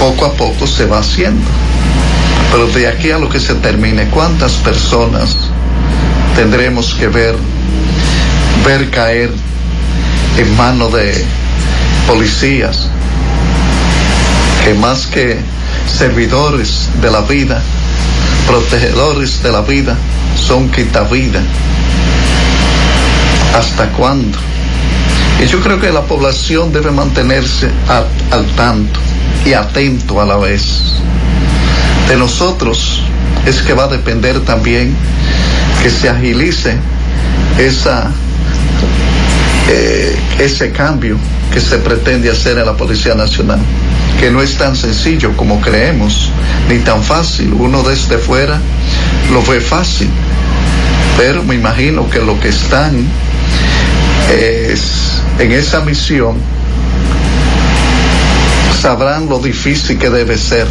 poco a poco se va haciendo. Pero de aquí a lo que se termine, ¿cuántas personas tendremos que ver, ver caer en manos de policías que más que servidores de la vida, protegedores de la vida, son quitavida. ¿Hasta cuándo? Y yo creo que la población debe mantenerse al tanto y atento a la vez. De nosotros es que va a depender también que se agilice esa, eh, ese cambio que se pretende hacer en la Policía Nacional, que no es tan sencillo como creemos, ni tan fácil. Uno desde fuera lo ve fácil, pero me imagino que lo que están es en esa misión sabrán lo difícil que debe ser,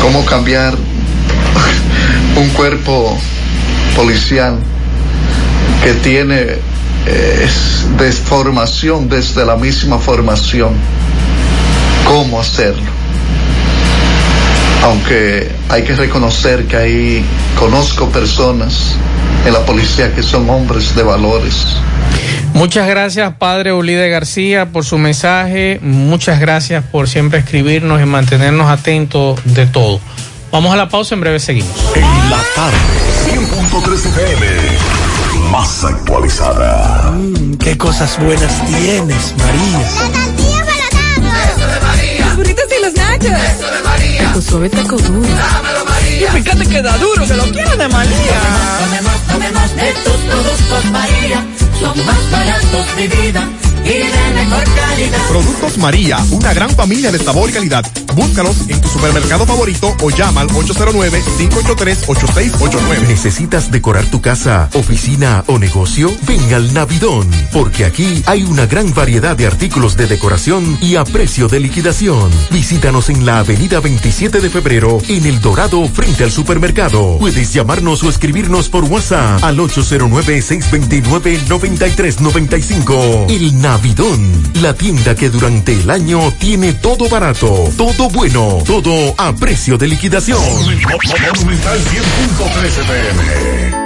cómo cambiar un cuerpo policial que tiene eh, desde la misma formación, cómo hacerlo. Aunque hay que reconocer que ahí conozco personas en la policía que son hombres de valores. Muchas gracias, padre Ulide García, por su mensaje. Muchas gracias por siempre escribirnos y mantenernos atentos de todo. Vamos a la pausa, en breve seguimos. En la tarde, 100.3 FM, más actualizada. Mm, qué cosas buenas tienes, María. La tortilla para Eso de María. Los burritos y los nachos. Eso de María. Tu suave taco duro. Dámelo, María. Y fíjate que da duro, que lo quiero de María. Tomemos, tomemos de tus productos, María. Son más baratos de vida y de mejor calidad. Productos María, una gran familia de sabor y calidad. Búscalos en tu supermercado favorito o llama al 809-583-8689. ¿Necesitas decorar tu casa, oficina o negocio? Ven al Navidón, porque aquí hay una gran variedad de artículos de decoración y a precio de liquidación. Visítanos en la avenida 27 de febrero, en El Dorado, frente al supermercado. Puedes llamarnos o escribirnos por WhatsApp al 809-629-9395. El Navidón, la tienda que durante el año tiene todo barato, todo bueno, todo a precio de liquidación. Monumental 100.13 pm.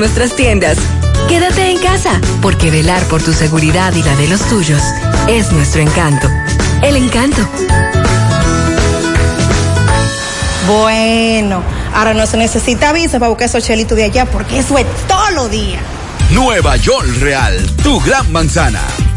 nuestras tiendas. Quédate en casa, porque velar por tu seguridad y la de los tuyos es nuestro encanto. El encanto. Bueno, ahora no se necesita visa para buscar esos chelitos de allá, porque eso es todo lo día. Nueva York Real, tu gran manzana.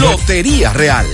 Lotería Real.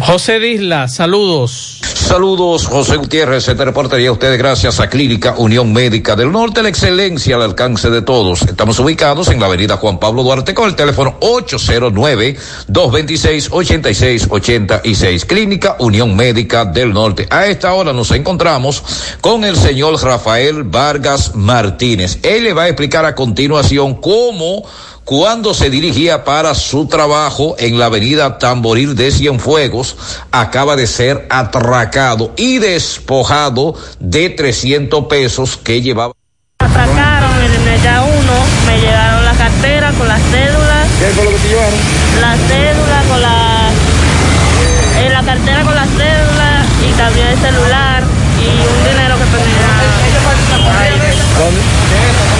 José Disla, saludos. Saludos, José Gutiérrez, se te reportaría a ustedes gracias a Clínica Unión Médica del Norte, la excelencia al alcance de todos. Estamos ubicados en la avenida Juan Pablo Duarte con el teléfono 809-226-8686. Clínica Unión Médica del Norte. A esta hora nos encontramos con el señor Rafael Vargas Martínez. Él le va a explicar a continuación cómo cuando se dirigía para su trabajo en la avenida Tamboril de Cienfuegos, acaba de ser atracado y despojado de 300 pesos que llevaba. Atracaron en el ya uno, me llevaron la cartera con las cédulas. ¿Qué fue lo que te llevaron? La cédula con la. En la cartera con las cédulas y también el celular y un dinero que tenía. ¿Dónde?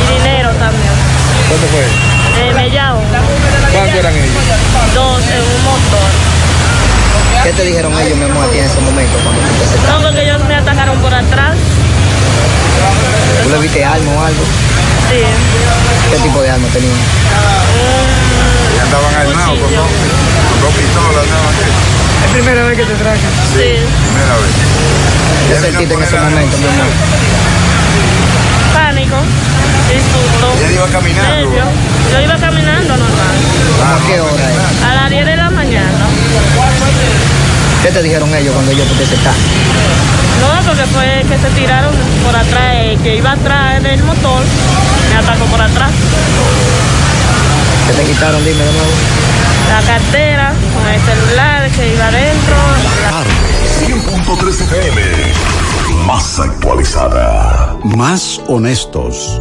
Y dinero también. ¿Dónde fue? Eh, me llamo. ¿Cuántos eran ellos? Dos en un motor. ¿Qué te dijeron ellos, mi amor, a ti en ese momento cuando tú te No, porque ellos me atacaron por atrás. ¿Tú le viste arma o algo? Sí. ¿Qué tipo de arma tenían? Ya andaban armados con dos, con dos pistolas. ¿Es primera vez que te trajan? Sí. Primera vez. ¿Qué sentiste en ese momento, mi amor? Pánico y susto. ¿Ya iba caminando? Yo iba caminando normal. ¿A qué hora es? A las 10 de la mañana. ¿Qué te dijeron ellos cuando ellos te sentaste? No, porque fue que se tiraron por atrás, el que iba atrás del motor, me atacó por atrás. ¿Qué te quitaron? Dime de nuevo. La cartera, con el celular que iba adentro. 100.3 FM. Más actualizada. Más honestos.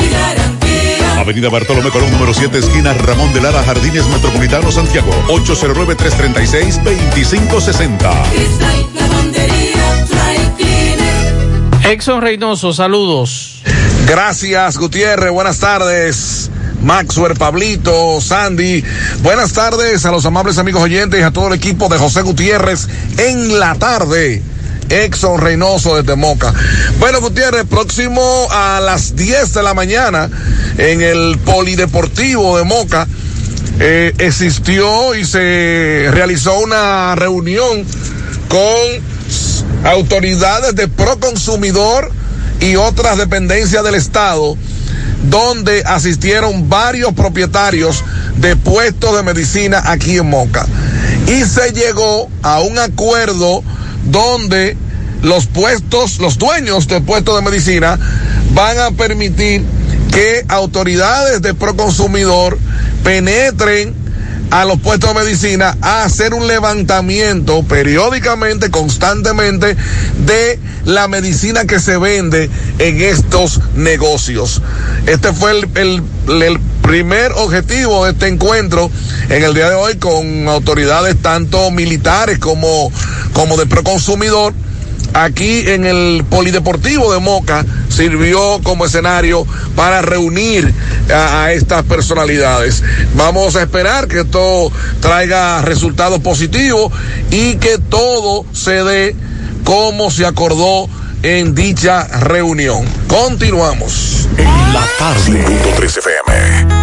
Avenida Bartolomé Colón, número 7, esquina Ramón de Lara, Jardines Metropolitano, Santiago. 809-336-2560. Cristal, lavandería, dry cleaner. Exxon Reynoso, saludos. Gracias, Gutiérrez. Buenas tardes. Maxwell, Pablito, Sandy. Buenas tardes a los amables amigos oyentes y a todo el equipo de José Gutiérrez en la tarde. Exxon Reynoso desde Moca. Bueno, Gutiérrez, próximo a las 10 de la mañana en el Polideportivo de Moca eh, existió y se realizó una reunión con autoridades de Proconsumidor y otras dependencias del Estado, donde asistieron varios propietarios de puestos de medicina aquí en Moca. Y se llegó a un acuerdo donde los puestos, los dueños de puestos de medicina van a permitir que autoridades de Proconsumidor penetren a los puestos de medicina a hacer un levantamiento periódicamente, constantemente, de la medicina que se vende en estos negocios. Este fue el, el- primer objetivo de este encuentro en el día de hoy con autoridades tanto militares como, como de Proconsumidor aquí en el Polideportivo de Moca sirvió como escenario para reunir a, a estas personalidades. Vamos a esperar que esto traiga resultados positivos y que todo se dé como se acordó en dicha reunión. Continuamos. En la tarde. 103 FM.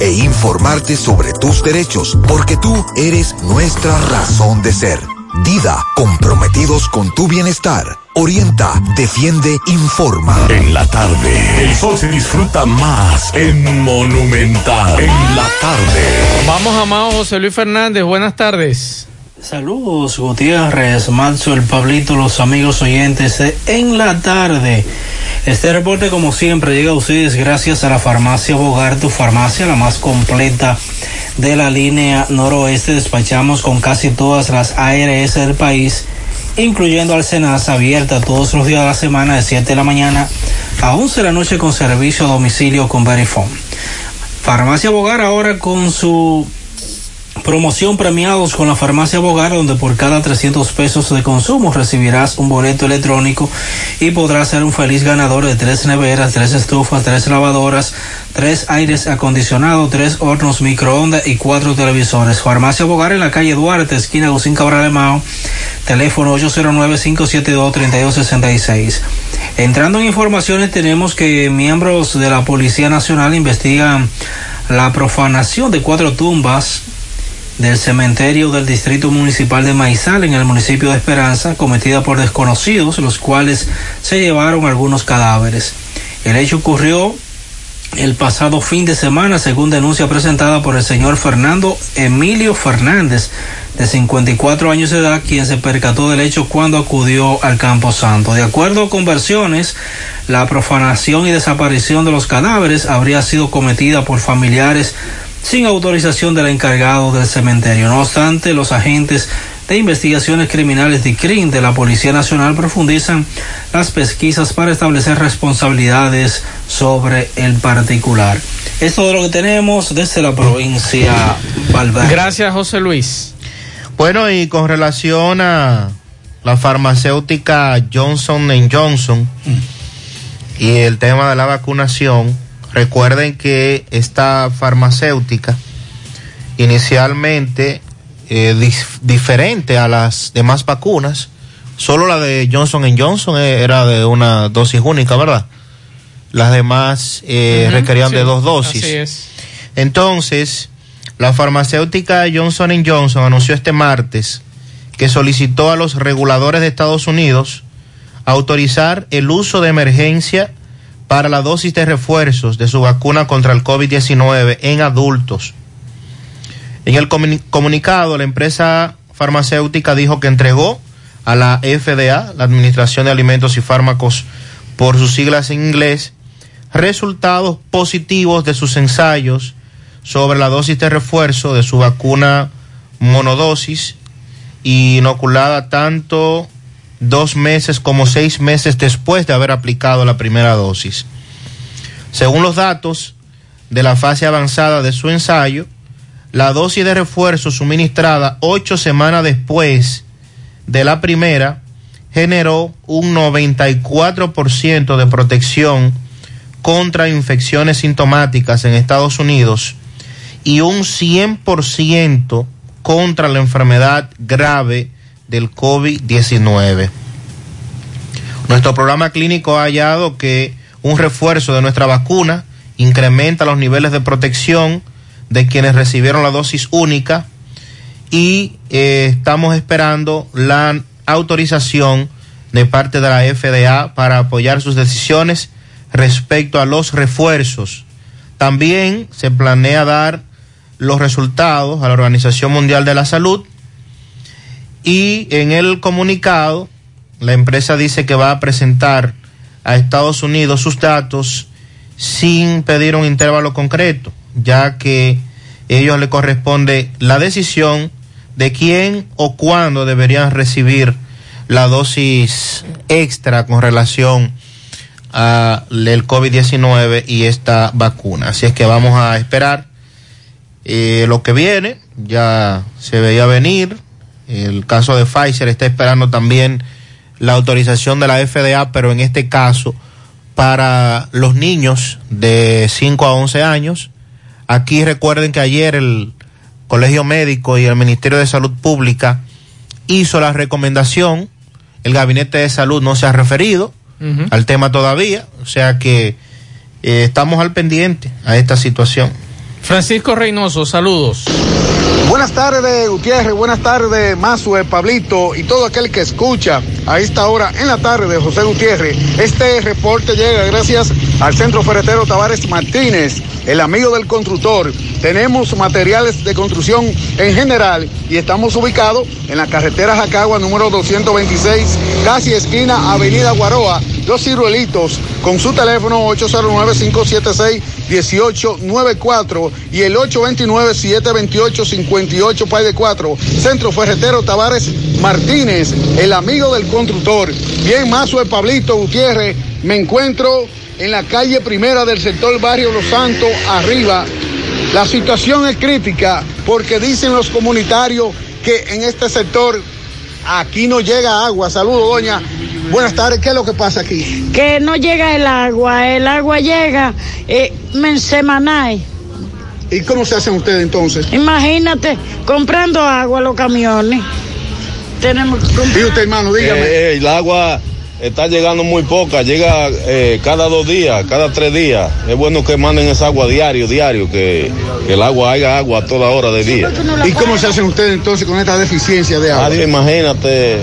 e informarte sobre tus derechos, porque tú eres nuestra razón de ser. Dida, comprometidos con tu bienestar. Orienta, defiende, informa. En la tarde, el sol se disfruta más en Monumental. En la tarde. Vamos a Mao José Luis Fernández, buenas tardes. Saludos, Gutiérrez, Manso, el Pablito, los amigos oyentes En la Tarde. Este reporte, como siempre, llega a ustedes gracias a la farmacia Bogar, tu farmacia, la más completa de la línea noroeste. Despachamos con casi todas las ARS del país, incluyendo al Senasa, abierta todos los días de la semana de 7 de la mañana a 11 de la noche con servicio a domicilio con Verifone. Farmacia Bogar ahora con su Promoción premiados con la farmacia Bogar, donde por cada 300 pesos de consumo recibirás un boleto electrónico y podrás ser un feliz ganador de tres neveras, tres estufas, tres lavadoras, tres aires acondicionados, tres hornos microondas y cuatro televisores. Farmacia Bogar en la calle Duarte, esquina Gusín Cabral de Mao, teléfono 809-572-3266. Entrando en informaciones, tenemos que miembros de la Policía Nacional investigan la profanación de cuatro tumbas del cementerio del Distrito Municipal de Maizal en el municipio de Esperanza, cometida por desconocidos, los cuales se llevaron algunos cadáveres. El hecho ocurrió el pasado fin de semana, según denuncia presentada por el señor Fernando Emilio Fernández, de 54 años de edad, quien se percató del hecho cuando acudió al Campo Santo. De acuerdo con versiones, la profanación y desaparición de los cadáveres habría sido cometida por familiares sin autorización del encargado del cementerio. No obstante, los agentes de investigaciones criminales de CRIM de la Policía Nacional profundizan las pesquisas para establecer responsabilidades sobre el particular. Es todo lo que tenemos desde la provincia Valverde. Gracias, José Luis. Bueno, y con relación a la farmacéutica Johnson Johnson y el tema de la vacunación, recuerden que esta farmacéutica inicialmente eh, dif- diferente a las demás vacunas, solo la de Johnson Johnson eh, era de una dosis única, ¿verdad? Las demás eh, requerían sí, de dos dosis. Así es. Entonces, la farmacéutica Johnson Johnson anunció este martes que solicitó a los reguladores de Estados Unidos autorizar el uso de emergencia para la dosis de refuerzos de su vacuna contra el COVID-19 en adultos. En el comuni- comunicado, la empresa farmacéutica dijo que entregó a la FDA, la Administración de Alimentos y Fármacos, por sus siglas en inglés, resultados positivos de sus ensayos sobre la dosis de refuerzo de su vacuna monodosis inoculada tanto dos meses como seis meses después de haber aplicado la primera dosis. Según los datos de la fase avanzada de su ensayo, la dosis de refuerzo suministrada ocho semanas después de la primera generó un 94% de protección contra infecciones sintomáticas en Estados Unidos y un 100% contra la enfermedad grave del COVID-19. Nuestro programa clínico ha hallado que un refuerzo de nuestra vacuna, incrementa los niveles de protección de quienes recibieron la dosis única y eh, estamos esperando la autorización de parte de la FDA para apoyar sus decisiones respecto a los refuerzos. También se planea dar los resultados a la Organización Mundial de la Salud y en el comunicado la empresa dice que va a presentar a Estados Unidos sus datos sin pedir un intervalo concreto, ya que a ellos le corresponde la decisión de quién o cuándo deberían recibir la dosis extra con relación al COVID-19 y esta vacuna. Así es que vamos a esperar eh, lo que viene, ya se veía venir. El caso de Pfizer está esperando también la autorización de la FDA, pero en este caso para los niños de 5 a 11 años. Aquí recuerden que ayer el Colegio Médico y el Ministerio de Salud Pública hizo la recomendación, el Gabinete de Salud no se ha referido al tema todavía, o sea que eh, estamos al pendiente a esta situación. Francisco Reynoso, saludos. Buenas tardes, Gutiérrez. Buenas tardes, Mazue, Pablito y todo aquel que escucha a esta hora en la tarde de José Gutiérrez. Este reporte llega gracias al Centro Ferretero Tavares Martínez, el amigo del constructor. Tenemos materiales de construcción en general y estamos ubicados en la carretera Jacagua número 226, casi esquina Avenida Guaroa, Los Ciruelitos, con su teléfono 809-576-1894 y el 829-728-58 Pay de 4. Centro Ferretero Tavares Martínez, el amigo del constructor. Bien, Mazo de Pablito Gutiérrez, me encuentro en la calle primera del sector Barrio Los Santos, arriba. La situación es crítica porque dicen los comunitarios que en este sector aquí no llega agua. Saludos, doña. Buenas tardes, ¿qué es lo que pasa aquí? que no llega el agua, el agua llega eh, men- semanal. ¿Y cómo se hacen ustedes entonces? Imagínate, comprando agua los camiones. Tenemos que comprar. Y usted, hermano, dígame. Eh, el agua está llegando muy poca, llega eh, cada dos días, cada tres días. Es bueno que manden esa agua diario, diario, que, que el agua haya agua a toda hora del día. ¿Y cómo se hacen ustedes entonces con esta deficiencia de agua? Adiós, imagínate, eh,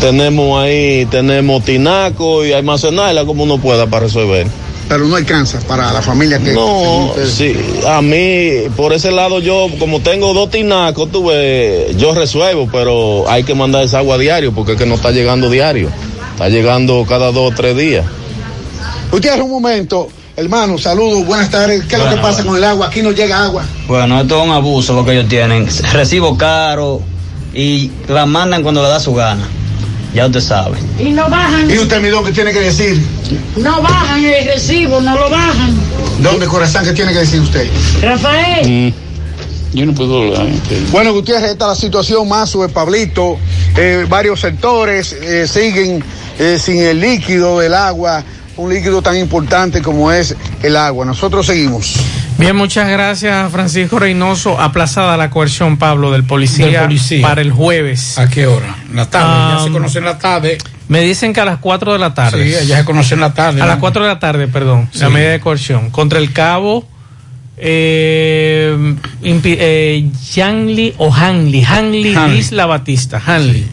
tenemos ahí, tenemos tinaco y almacenarla como uno pueda para resolver. Pero no alcanza para la familia que... No, sí, a mí, por ese lado yo, como tengo dos tinacos, tú ves, yo resuelvo, pero hay que mandar esa agua diario porque es que no está llegando diario, está llegando cada dos o tres días. Usted un momento, hermano, saludos, buenas tardes. ¿Qué es lo que pasa con el agua? Aquí no llega agua. Bueno, esto es un abuso lo que ellos tienen. Recibo caro y la mandan cuando le da su gana. Ya usted sabe. Y no bajan, ¿Y usted, mi don, qué tiene que decir? no bajan el recibo, no lo bajan. ¿Dónde, corazón, qué tiene que decir usted? Rafael, Yo no puedo hablar. Bueno, Gutiérrez, esta es la situación más sobre Pablito. Eh, varios sectores eh, siguen eh, sin el líquido del agua, un líquido tan importante como es el agua. Nosotros seguimos. Bien, muchas gracias a Francisco Reynoso. Aplazada la coerción, Pablo, del policía, Del policía. para el jueves. ¿A qué hora? La tarde, ya se Um, conoce en la tarde. Me dicen que a las 4 de la tarde. Sí, ya se conoce en la tarde. A las ¿no? 4 de la tarde, perdón. La Sí. medida de coerción. Contra el cabo eh, eh, Yanli o Hanley. Hanley Hanley. Isla Batista. Hanley.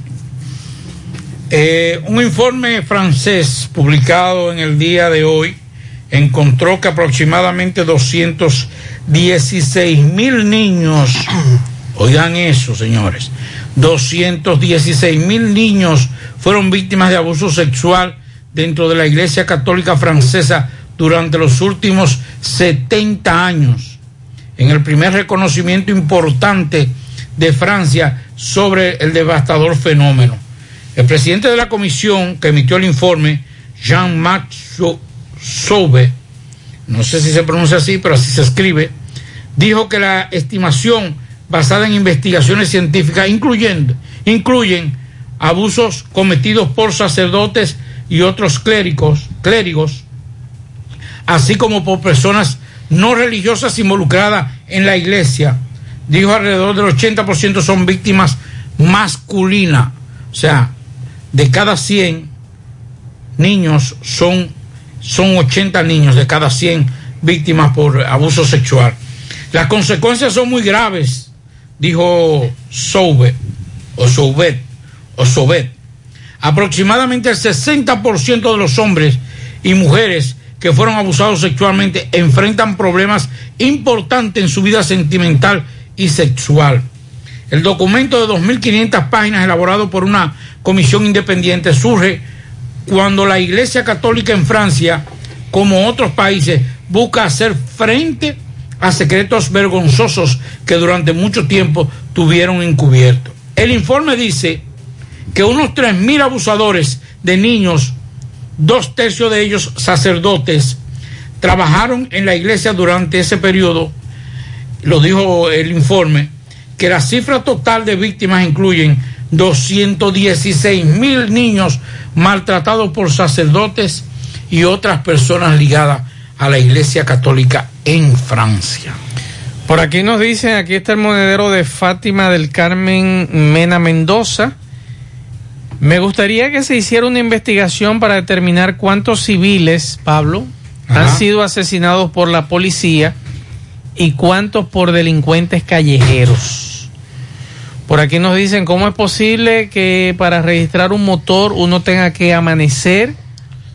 Eh, un informe francés publicado en el día de hoy encontró que aproximadamente 216 mil niños, oigan eso señores, 216 mil niños fueron víctimas de abuso sexual dentro de la Iglesia Católica Francesa durante los últimos 70 años. En el primer reconocimiento importante de Francia sobre el devastador fenómeno. El presidente de la comisión que emitió el informe, Jean-Marc Sauve, no sé si se pronuncia así, pero así se escribe, dijo que la estimación basada en investigaciones científicas incluyendo, incluyen abusos cometidos por sacerdotes y otros clérigos, clérigos, así como por personas no religiosas involucradas en la iglesia. Dijo alrededor del 80% son víctimas masculinas. O sea, de cada 100 niños son son 80 niños de cada 100 víctimas por abuso sexual. Las consecuencias son muy graves, dijo Soube, o Soubet, o Sobet. Aproximadamente el 60% de los hombres y mujeres que fueron abusados sexualmente enfrentan problemas importantes en su vida sentimental y sexual. El documento de 2.500 páginas elaborado por una comisión independiente surge cuando la Iglesia Católica en Francia, como otros países, busca hacer frente a secretos vergonzosos que durante mucho tiempo tuvieron encubiertos. El informe dice que unos 3.000 abusadores de niños, dos tercios de ellos sacerdotes, trabajaron en la iglesia durante ese periodo, lo dijo el informe, que la cifra total de víctimas incluyen 216 mil niños maltratados por sacerdotes y otras personas ligadas a la Iglesia Católica en Francia. Por aquí nos dicen, aquí está el monedero de Fátima del Carmen Mena Mendoza. Me gustaría que se hiciera una investigación para determinar cuántos civiles, Pablo, han sido asesinados por la policía y cuántos por delincuentes callejeros. Por aquí nos dicen cómo es posible que para registrar un motor uno tenga que amanecer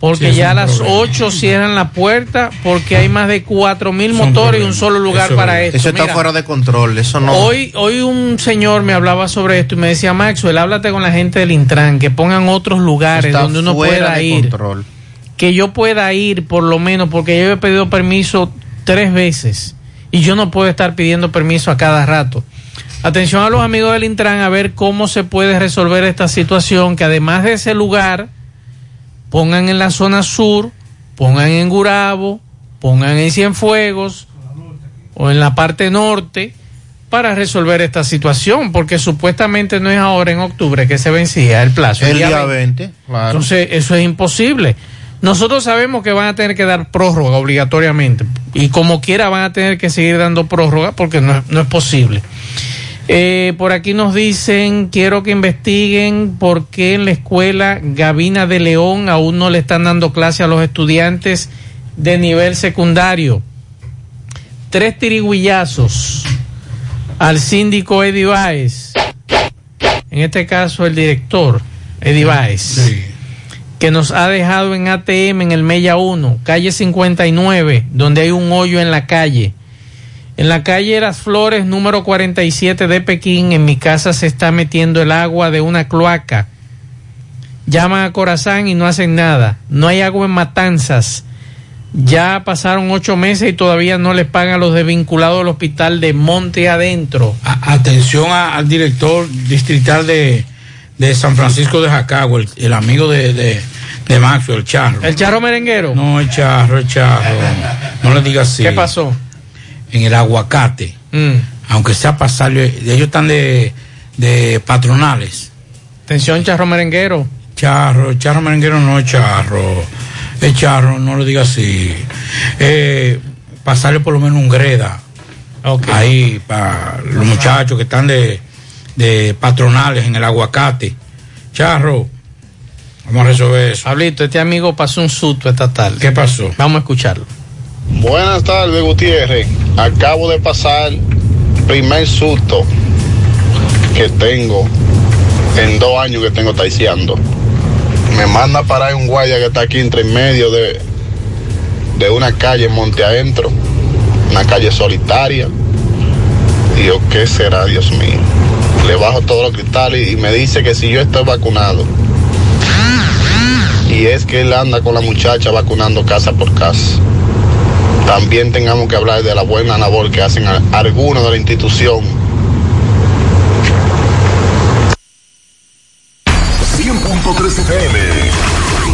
porque Sí, ya a las problema. 8 cierran la puerta porque hay más de 4 mil motores y un solo lugar Eso para esto. Eso está Mira, fuera de control. Eso no. Hoy, hoy un señor me hablaba sobre esto y me decía, Maxwell, háblate con la gente del Intran, que pongan otros lugares donde uno pueda de ir. control. Que yo pueda ir por lo menos, porque yo he pedido permiso tres veces y yo no puedo estar pidiendo permiso a cada rato. Atención a los amigos del Intran a ver cómo se puede resolver esta situación, que además de ese lugar, pongan en la zona sur, pongan en Gurabo, pongan en Cienfuegos o en la parte norte para resolver esta situación, porque supuestamente no es ahora en octubre que se vencía el plazo. El día 20, claro. Entonces, eso es imposible. Nosotros sabemos que van a tener que dar prórroga obligatoriamente y como quiera van a tener que seguir dando prórroga porque no no es posible. Eh, por aquí nos dicen, quiero que investiguen por qué en la escuela Gavina de León aún no le están dando clase a los estudiantes de nivel secundario. Tres tirigüillazos al síndico Eddie Baez, en este caso el director Eddie Baez, que nos ha dejado en ATM en el Mella 1, calle 59, donde hay un hoyo en la calle. En la calle Las Flores, número 47 de Pekín, en mi casa se está metiendo el agua de una cloaca. Llaman a Corazán y no hacen nada. No hay agua en Matanzas. Ya pasaron ocho meses y todavía no les pagan a los desvinculados del hospital de Monte Adentro. A- atención a- al director distrital de, de San Francisco de Jacagua, el, el amigo de, de, de Maxwell, el charro. ¿El charro merenguero? No, el charro, el charro. No le digas así. ¿Qué pasó? En el aguacate. Mm. Aunque sea pasarle, ellos están de, de patronales. Atención, charro merenguero. Charro, charro merenguero no es charro. Es charro, no lo digas así. Eh, pasarle por lo menos un greda. Ahí, para los muchachos que están de, de patronales en el aguacate. Charro, vamos a resolver eso. Pablito, este amigo pasó un susto esta tarde. ¿Qué pasó? Vamos a escucharlo. Buenas tardes, Gutiérrez. Acabo de pasar primer susto que tengo en dos años que tengo taiciando. Me manda a parar un guaya que está aquí entre en medio de, de una calle en Monte Adentro, una calle solitaria. Y yo, ¿qué será, Dios mío? Le bajo todos los cristales y me dice que si yo estoy vacunado. Y es que él anda con la muchacha vacunando casa por casa también tengamos que hablar de la buena labor que hacen algunos de la institución. 100.3 FM.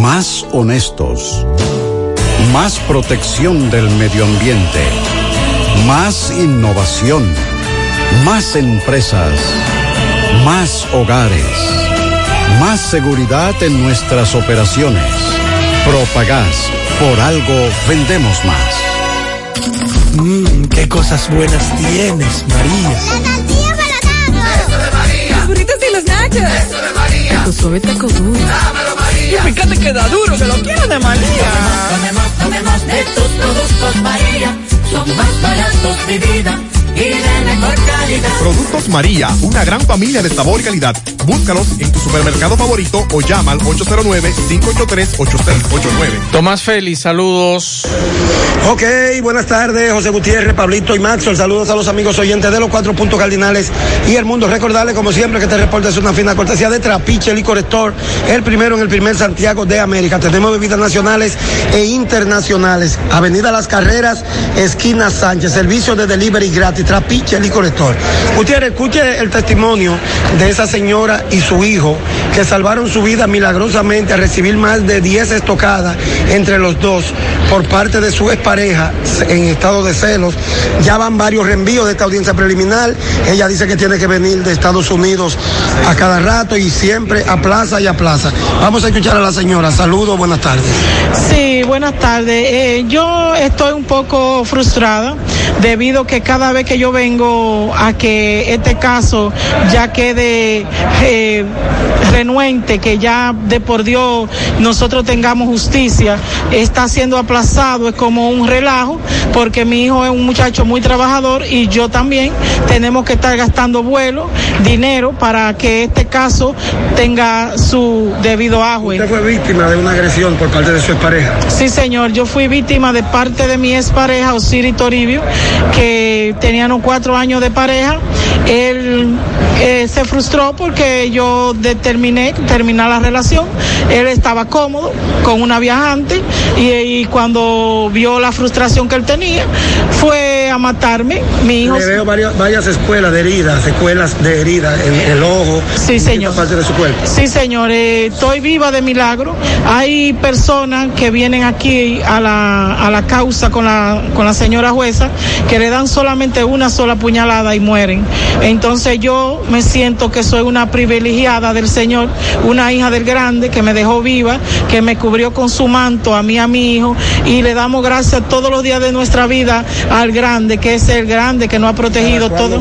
Más honestos. más protección del medio ambiente, más innovación, más empresas, más hogares, más seguridad en nuestras operaciones. Propagás, por algo vendemos más. Mmm, qué cosas buenas tienes, María. Eso de María. Los burritos y los nachos. Eso de María. Tu suave taco duro. María. Y fíjate que da duro, que lo quiero de María. Tomemos, tomemos de tus productos, María. Son más baratos de vida y de mejor calidad. Productos María, una gran familia de sabor y calidad. Búscalos en tu supermercado favorito o llama al 809-583-8689. Tomás Félix, saludos. Ok, buenas tardes, José Gutiérrez, Pablito y Maxwell. Saludos a los amigos oyentes de los cuatro puntos cardinales y el mundo. Recordarles, como siempre, que este reporte es una fina cortesía de Trapiche Licor Store, el primero en el primer Santiago de América. Tenemos bebidas nacionales e internacionales. Avenida Las Carreras, esquina Sánchez, servicio de delivery gratis. Trapiche Licor Store. Gutiérrez, escuche el testimonio de esa señora y su hijo que salvaron su vida milagrosamente a recibir más de 10 estocadas entre los dos por parte de su expareja en estado de celos. Ya van varios reenvíos de esta audiencia preliminar. Ella dice que tiene que venir de Estados Unidos a cada rato y siempre a plaza y a plaza. Vamos a escuchar a la señora. Saludos, buenas tardes. Sí, buenas tardes. Eh, yo estoy un poco frustrada debido que cada vez que yo vengo a que este caso ya quede eh, renuente, que ya de por Dios nosotros tengamos justicia, está siendo aplazado, es como un relajo, porque mi hijo es un muchacho muy trabajador y yo también tenemos que estar gastando vuelo, dinero para que este caso tenga su debido agüe. Usted fue víctima de una agresión por parte de su expareja. Sí, señor, yo fui víctima de parte de mi expareja, Osiri Toribio, que tenían cuatro años de pareja. Él eh, se frustró porque yo determiné terminar la relación. Él estaba cómodo con una viajante y, y cuando vio la frustración que él tenía, fue a matarme. Mi hijo. Le veo varias, varias escuelas de heridas, secuelas de heridas en el ojo. Sí, señor. parte de su cuerpo. Sí, señor, eh, estoy viva de milagro. Hay personas que vienen aquí a la, a la causa con la, con la señora jueza que le dan solamente una sola puñalada y mueren. Entonces yo me siento que soy una privilegiada del Señor, una hija del grande que me dejó viva, que me cubrió con su manto a mí, a mi hijo, y le damos gracias todos los días de nuestra vida al grande, que es el grande que nos ha protegido todo.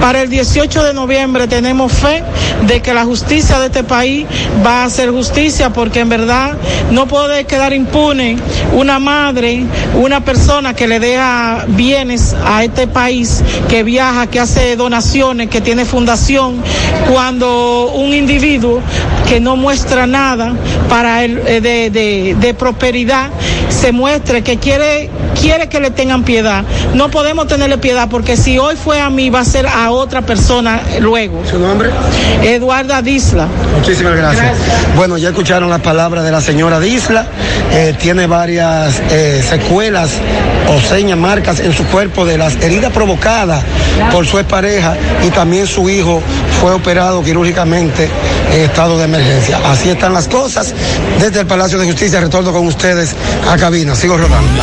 Para el 18 de noviembre tenemos fe de que la justicia de este país va a hacer justicia porque en verdad no puede quedar impune una madre, una persona que le deja bienes a este país, que viaja, que hace donaciones, que tiene fundación, cuando un individuo que no muestra nada para el, eh, de, de, de prosperidad se muestre que quiere quiere que le tengan piedad. No podemos tenerle piedad porque si hoy fue a mí va a ser a otra persona luego. ¿Su nombre? Eduarda Disla. Muchísimas gracias. Bueno, ya escucharon las palabras de la señora Disla. Eh, tiene varias eh, secuelas o señas, marcas en su cuerpo de las heridas provocadas por su expareja y también su hijo fue operado quirúrgicamente en estado de emergencia. Así están las cosas. Desde el Palacio de Justicia retorno con ustedes a cabina. Sigo rodando.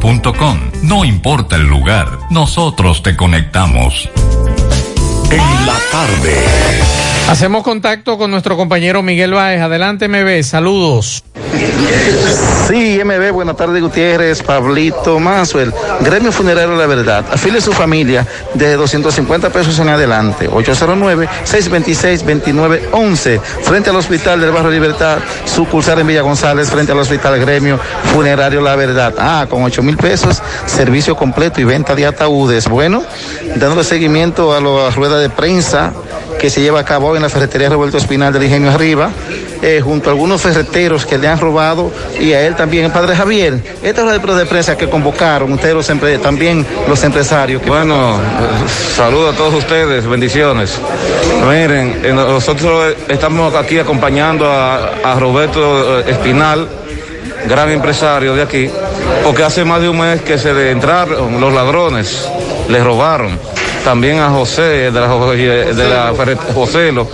No importa el lugar, nosotros te conectamos. En la tarde. Hacemos contacto con nuestro compañero Miguel Baez. Adelante, MB. Saludos. Sí, MB, buenas tardes, Gutiérrez, Pablito, Mazuel. Gremio Funerario La Verdad. Afile su familia de 250 pesos en adelante. 809-626-2911. Frente al Hospital del Barrio Libertad, sucursal en Villa González, frente al Hospital Gremio Funerario La Verdad. Ah, con 8 mil pesos, servicio completo y venta de ataúdes. Bueno, dándole seguimiento a la rueda de prensa que se lleva a cabo en la ferretería Roberto Espinal del Ingenio Arriba, eh, junto a algunos ferreteros que le han robado y a él también, el padre Javier. Esta rueda de prensa que convocaron ustedes los también los empresarios. Que Bueno, saludos a todos ustedes, bendiciones. Miren, nosotros estamos aquí acompañando a, a Roberto eh, Espinal, gran empresario de aquí, porque hace más de un mes que se le entraron los ladrones, le robaron. También a José, de la, ferret- Joselo,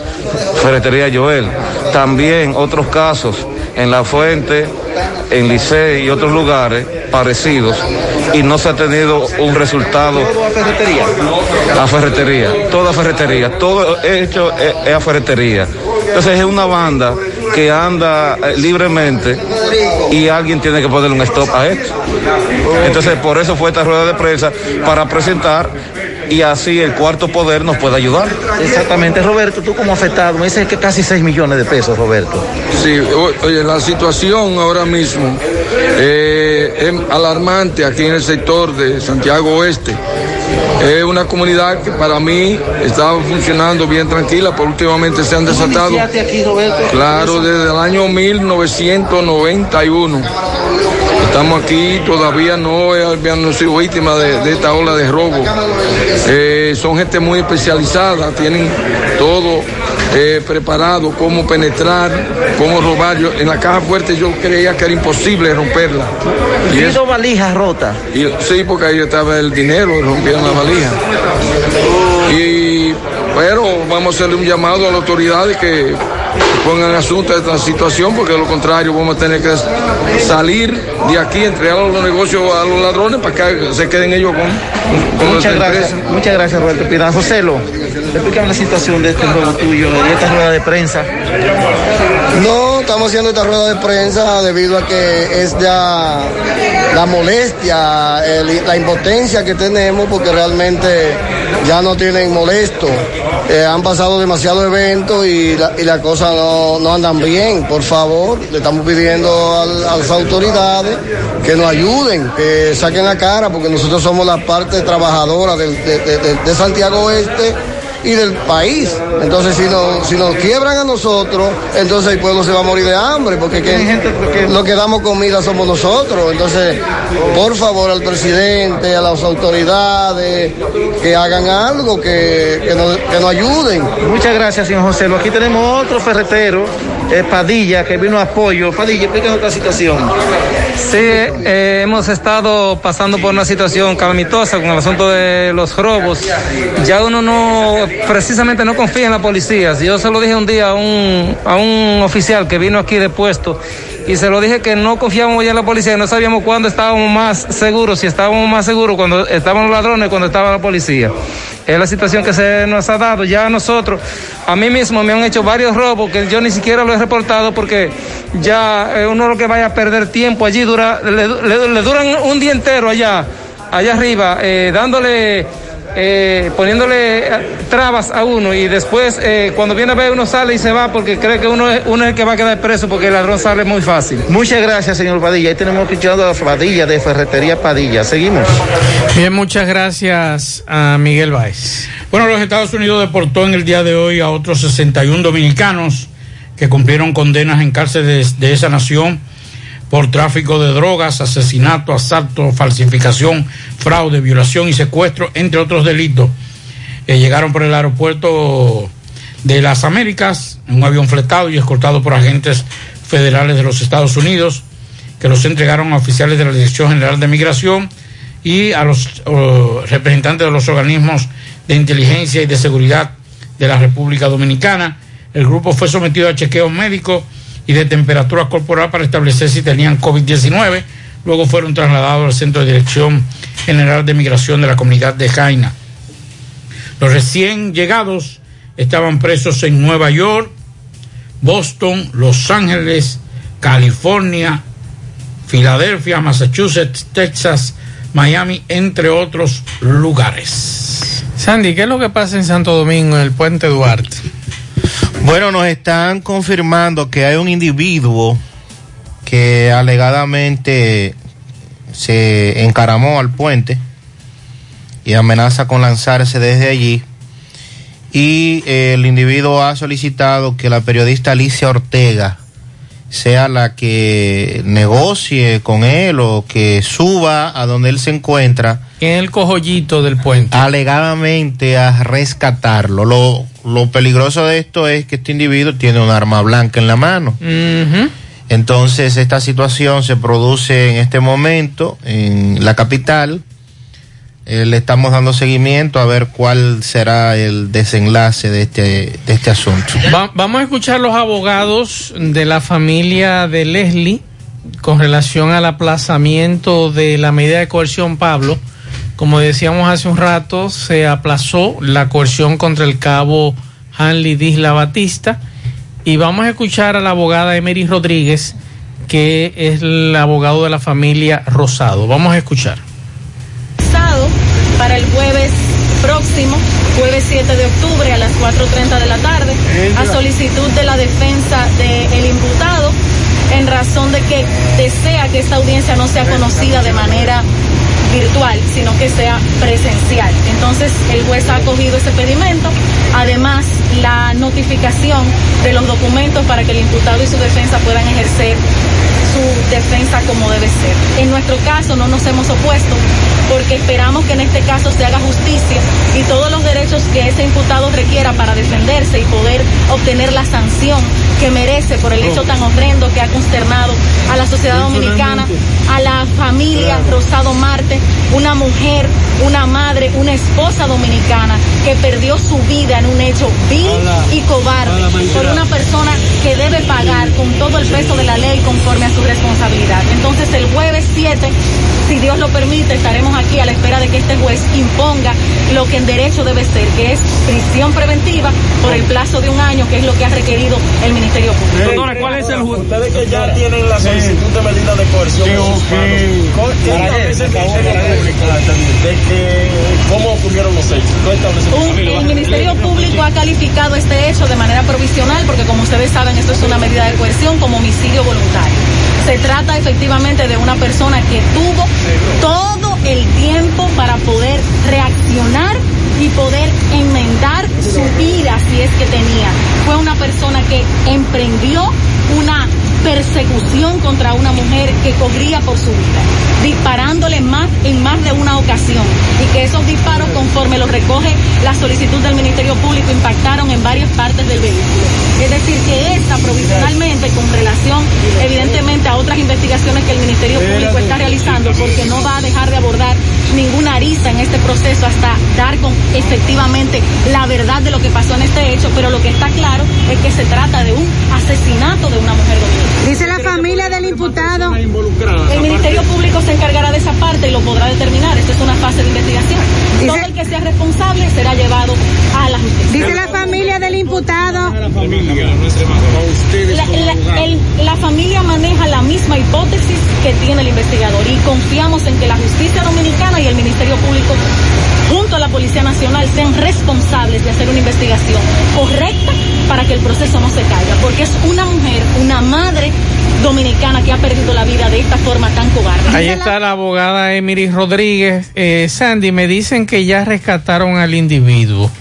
Ferretería Joel. También otros casos en La Fuente, en Licey y otros lugares parecidos y no se ha tenido un resultado a ferretería. a ferretería, toda ferretería, todo hecho es a ferretería. Entonces es una banda que anda eh, libremente y alguien tiene que ponerle un stop a esto. Entonces por eso fue esta rueda de prensa para presentar y así el cuarto poder nos puede ayudar. Exactamente, Roberto, tú como afectado, me dices que casi 6 millones de pesos, Roberto. Sí, oye, la situación ahora mismo eh, es alarmante aquí en el sector de Santiago Oeste. Es una comunidad que para mí estaba funcionando bien tranquila, pero últimamente se han desatado. Iniciaste aquí, Roberto? Claro, desde el año 1991. Estamos aquí, todavía no habían sido víctimas de, de esta ola de robo. Eh, son gente muy especializada, tienen todo eh, preparado, cómo penetrar, cómo robar. Yo, en la caja fuerte yo creía que era imposible romperla. Y dos valijas rotas. Sí, porque ahí estaba el dinero, rompieron la valija. Y, pero vamos a hacerle un llamado a las autoridades que pongan asunto a esta situación, porque de lo contrario vamos a tener que salir de aquí, entregar los negocios a los ladrones para que se queden ellos con, con Muchas gracias, empresa. muchas gracias, Roberto Pina. Joselo, explícame la situación de este robo tuyo, de esta rueda de prensa. No, estamos haciendo esta rueda de prensa debido a que es ya la molestia, el- la impotencia que tenemos porque realmente ya no tienen molesto. Eh, han pasado demasiados eventos y la, las cosas no, no andan bien. Por favor, le estamos pidiendo a las autoridades que nos ayuden, que saquen la cara porque nosotros somos la parte trabajadora de, de- de- de Santiago Oeste y del país. Entonces, si nos, si nos quiebran a nosotros, entonces el pueblo se va a morir de hambre, porque que, lo que damos comida somos nosotros. Entonces, por favor, al presidente, a las autoridades, que hagan algo, que, que, nos, que nos ayuden. Muchas gracias, señor José. Aquí tenemos otro ferretero, eh, Padilla, que vino a apoyo. Padilla, explícanos esta situación. Sí, eh, hemos estado pasando por una situación calamitosa con el asunto de los robos. Ya uno no, precisamente no confía en la policía. Yo se lo dije un día a un, a un oficial que vino aquí de puesto y se lo dije que no confiábamos ya en la policía, no sabíamos cuándo estábamos más seguros, si estábamos más seguros cuando estaban los ladrones, cuando estaba la policía. Es la situación que se nos ha dado. Ya a nosotros, a mí mismo me han hecho varios robos que yo ni siquiera lo he reportado porque ya eh, uno lo que vaya a perder tiempo allí dura, le duran un día entero allá, allá arriba, eh, dándole, eh, poniéndole eh, trabas a uno y después eh, cuando viene a ver uno sale y se va porque cree que uno es, uno es el que va a quedar preso porque el ladrón sale muy fácil. Muchas gracias, señor Padilla. Ahí tenemos escuchando a Padilla de Ferretería Padilla. Seguimos. Bien, muchas gracias a Miguel Báez. Bueno, los Estados Unidos deportó en el día de hoy a otros 61 dominicanos que cumplieron condenas en cárceles de esa nación por tráfico de drogas, asesinato, asalto, falsificación, fraude, violación y secuestro, entre otros delitos. Eh, llegaron por el aeropuerto de las Américas en un avión fletado y escoltado por agentes federales de los Estados Unidos que los entregaron a oficiales de la Dirección General de Migración y a los oh, representantes de los organismos de inteligencia y de seguridad de la República Dominicana. El grupo fue sometido a chequeos médicos y de temperatura corporal para establecer si tenían COVID-19. Luego fueron trasladados al Centro de Dirección General de Migración de la comunidad de Jaina. Los recién llegados estaban presos en Nueva York, Boston, Los Ángeles, California, Filadelfia, Massachusetts, Texas, Miami, entre otros lugares. Sandy, ¿qué es lo que pasa en Santo Domingo, en el puente Duarte? Bueno, nos están confirmando que hay un individuo que alegadamente se encaramó al puente y amenaza con lanzarse desde allí. Y eh, el individuo ha solicitado que la periodista Alicia Ortega sea la que negocie con él o que suba a donde él se encuentra. En el cojollito del puente. Alegadamente a rescatarlo. Lo, lo peligroso de esto es que este individuo tiene un arma blanca en la mano. Entonces esta situación se produce en este momento en la capital. Eh, le estamos dando seguimiento a ver cuál será el desenlace de este, de este asunto. Va- vamos a escuchar los abogados de la familia de Leslie con relación al aplazamiento de la medida de coerción Pablo. Como decíamos hace un rato, se aplazó la coerción contra el cabo Hanley Disla Batista. Y vamos a escuchar a la abogada Emery Rodríguez, que es el abogado de la familia Rosado. Vamos a escuchar. para el jueves próximo, jueves 7 de octubre a las 4.30 de la tarde, a solicitud de la defensa del imputado, en razón de que desea que esta audiencia no sea conocida de manera virtual, sino que sea presencial. Entonces, el juez ha acogido ese pedimento, además la notificación de los documentos para que el imputado y su defensa puedan ejercer su defensa como debe ser. En nuestro caso no nos hemos opuesto porque esperamos que en este caso se haga justicia y todos los derechos que ese imputado requiera para defenderse y poder obtener la sanción que merece por el hecho tan horrendo que ha consternado a la sociedad dominicana, a la familia Rosado Marte, una mujer, una madre, una esposa dominicana que perdió su vida en un hecho vil y cobarde por una persona que debe pagar con todo el peso de la ley conforme a su responsabilidad. Entonces el jueves 7, si Dios lo permite, estaremos aquí a la espera de que este juez imponga lo que en derecho debe ser, que es prisión preventiva por el plazo de un año, que es lo que ha requerido el Ministerio Público. Doctora, ¿cuál es el Ustedes que ya tienen la solicitud de medida de coerción. en sus manos, ¿qué establece el Ministerio Público de que cómo ocurrieron los hechos? ¿Qué establece el Un- Ministerio el Ministerio Público ha calificado este hecho de manera provisional porque como ustedes saben esto es una medida de coerción como homicidio voluntario. Se trata efectivamente de una persona que tuvo todo el tiempo para poder reaccionar y poder enmendar su ira si es que tenía. Fue una persona que emprendió una persecución contra una mujer que corría por su vida, disparándole más en más de una ocasión y que esos disparos conforme los recoge la solicitud del Ministerio Público impactaron en varias partes del vehículo. Es decir, que esta provisionalmente con relación evidentemente a otras investigaciones que el Ministerio Público está realizando porque no va a dejar de abordar ninguna arista en este proceso hasta dar con efectivamente la verdad de lo que pasó en este hecho, pero lo que está claro es que se trata de un asesinato de una mujer. Dice la familia del imputado. El Ministerio Público se encargará de esa parte y lo podrá determinar. Esto es una fase de investigación. Todo el que sea responsable será llevado a la justicia. Dice la familia del imputado. La, la- el- la familia maneja la misma hipótesis que tiene el investigador y confiamos en que la justicia dominicana y el Ministerio Público junto a la Policía Nacional sean responsables de hacer una investigación correcta para que el proceso no se caiga, porque es una mujer, una madre dominicana que ha perdido la vida de esta forma tan cobarde. Ahí está la abogada Emily Rodríguez. Eh, Sandy, me dicen que ya rescataron al individuo,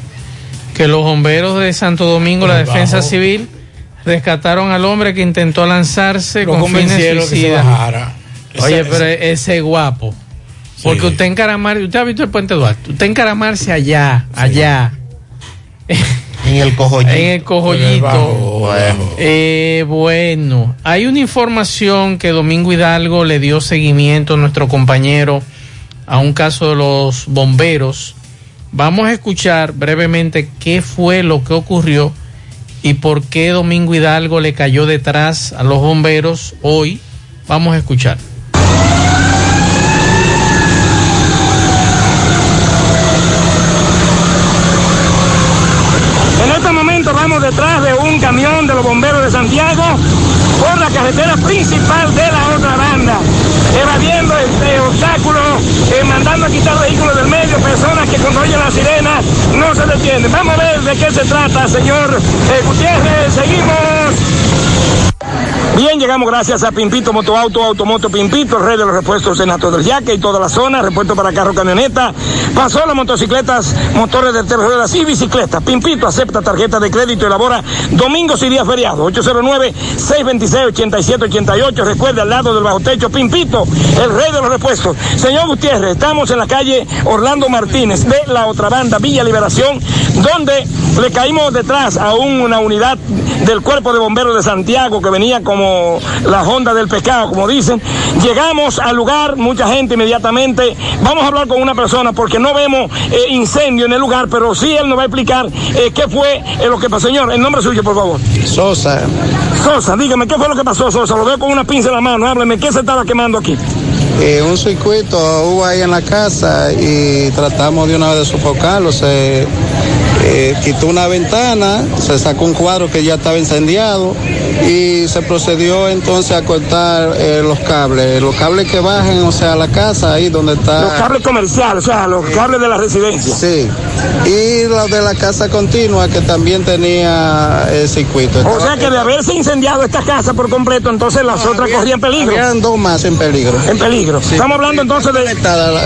que los bomberos de Santo Domingo, la defensa civil, rescataron al hombre que intentó lanzarse Lo con fines suicidas. Oye, Esa- pero ese guapo. Porque Sí. usted encaramar, usted ha visto el puente Duarte, usted encaramarse allá, allá. En el cojollito. En el cojollito. Eh, bueno, hay una información que Domingo Hidalgo le dio seguimiento a nuestro compañero a un caso de los bomberos. Vamos a escuchar brevemente qué fue lo que ocurrió y por qué Domingo Hidalgo le cayó detrás a los bomberos hoy. Vamos a escuchar. Este momento vamos detrás de un camión de los bomberos de Santiago por la carretera principal de la otra banda, evadiendo este obstáculo, eh, mandando a quitar vehículos del medio, personas que cuando oyen la sirena no se detienen. Vamos a ver de qué se trata, señor eh, Gutiérrez. Seguimos. Bien, llegamos gracias a Pimpito Motoauto, Automoto Pimpito, rey de los repuestos en Ato del Yaque y toda la zona, repuesto para carro, camioneta. Pasó las motocicletas, motores de tres ruedas y bicicletas. Pimpito acepta tarjeta de crédito y elabora domingos y días feriados. 809-626-8788. Recuerde, al lado del bajo techo, Pimpito, el rey de los repuestos. Señor Gutiérrez, estamos en la calle Orlando Martínez de la otra banda, Villa Liberación, donde le caímos detrás a un- una unidad del Cuerpo de Bomberos de Santiago que venía como la Honda del pescado, como dicen. Llegamos al lugar, mucha gente inmediatamente. Vamos a hablar con una persona porque no vemos eh, incendio en el lugar, pero sí él nos va a explicar eh, qué fue eh, lo que pasó. Señor, el nombre suyo, por favor. Sosa. Sosa, dígame, ¿qué fue lo que pasó, Sosa? Lo veo con una pinza en la mano, hábleme, ¿qué se estaba quemando aquí? Eh, un circuito hubo ahí en la casa y tratamos de una vez de sofocarlo. Se eh, quitó una ventana, se sacó un cuadro que ya estaba incendiado y se procedió entonces a cortar eh, los cables. Los cables que bajan, o sea, a la casa, ahí donde está. Los cables comerciales, o sea, los cables de la residencia. Sí. Y los de la casa continua que también tenía el circuito. O sea que de haberse incendiado esta casa por completo, entonces las otras corrían peligro. Habían dos más en peligro. En peligro. Estamos hablando entonces de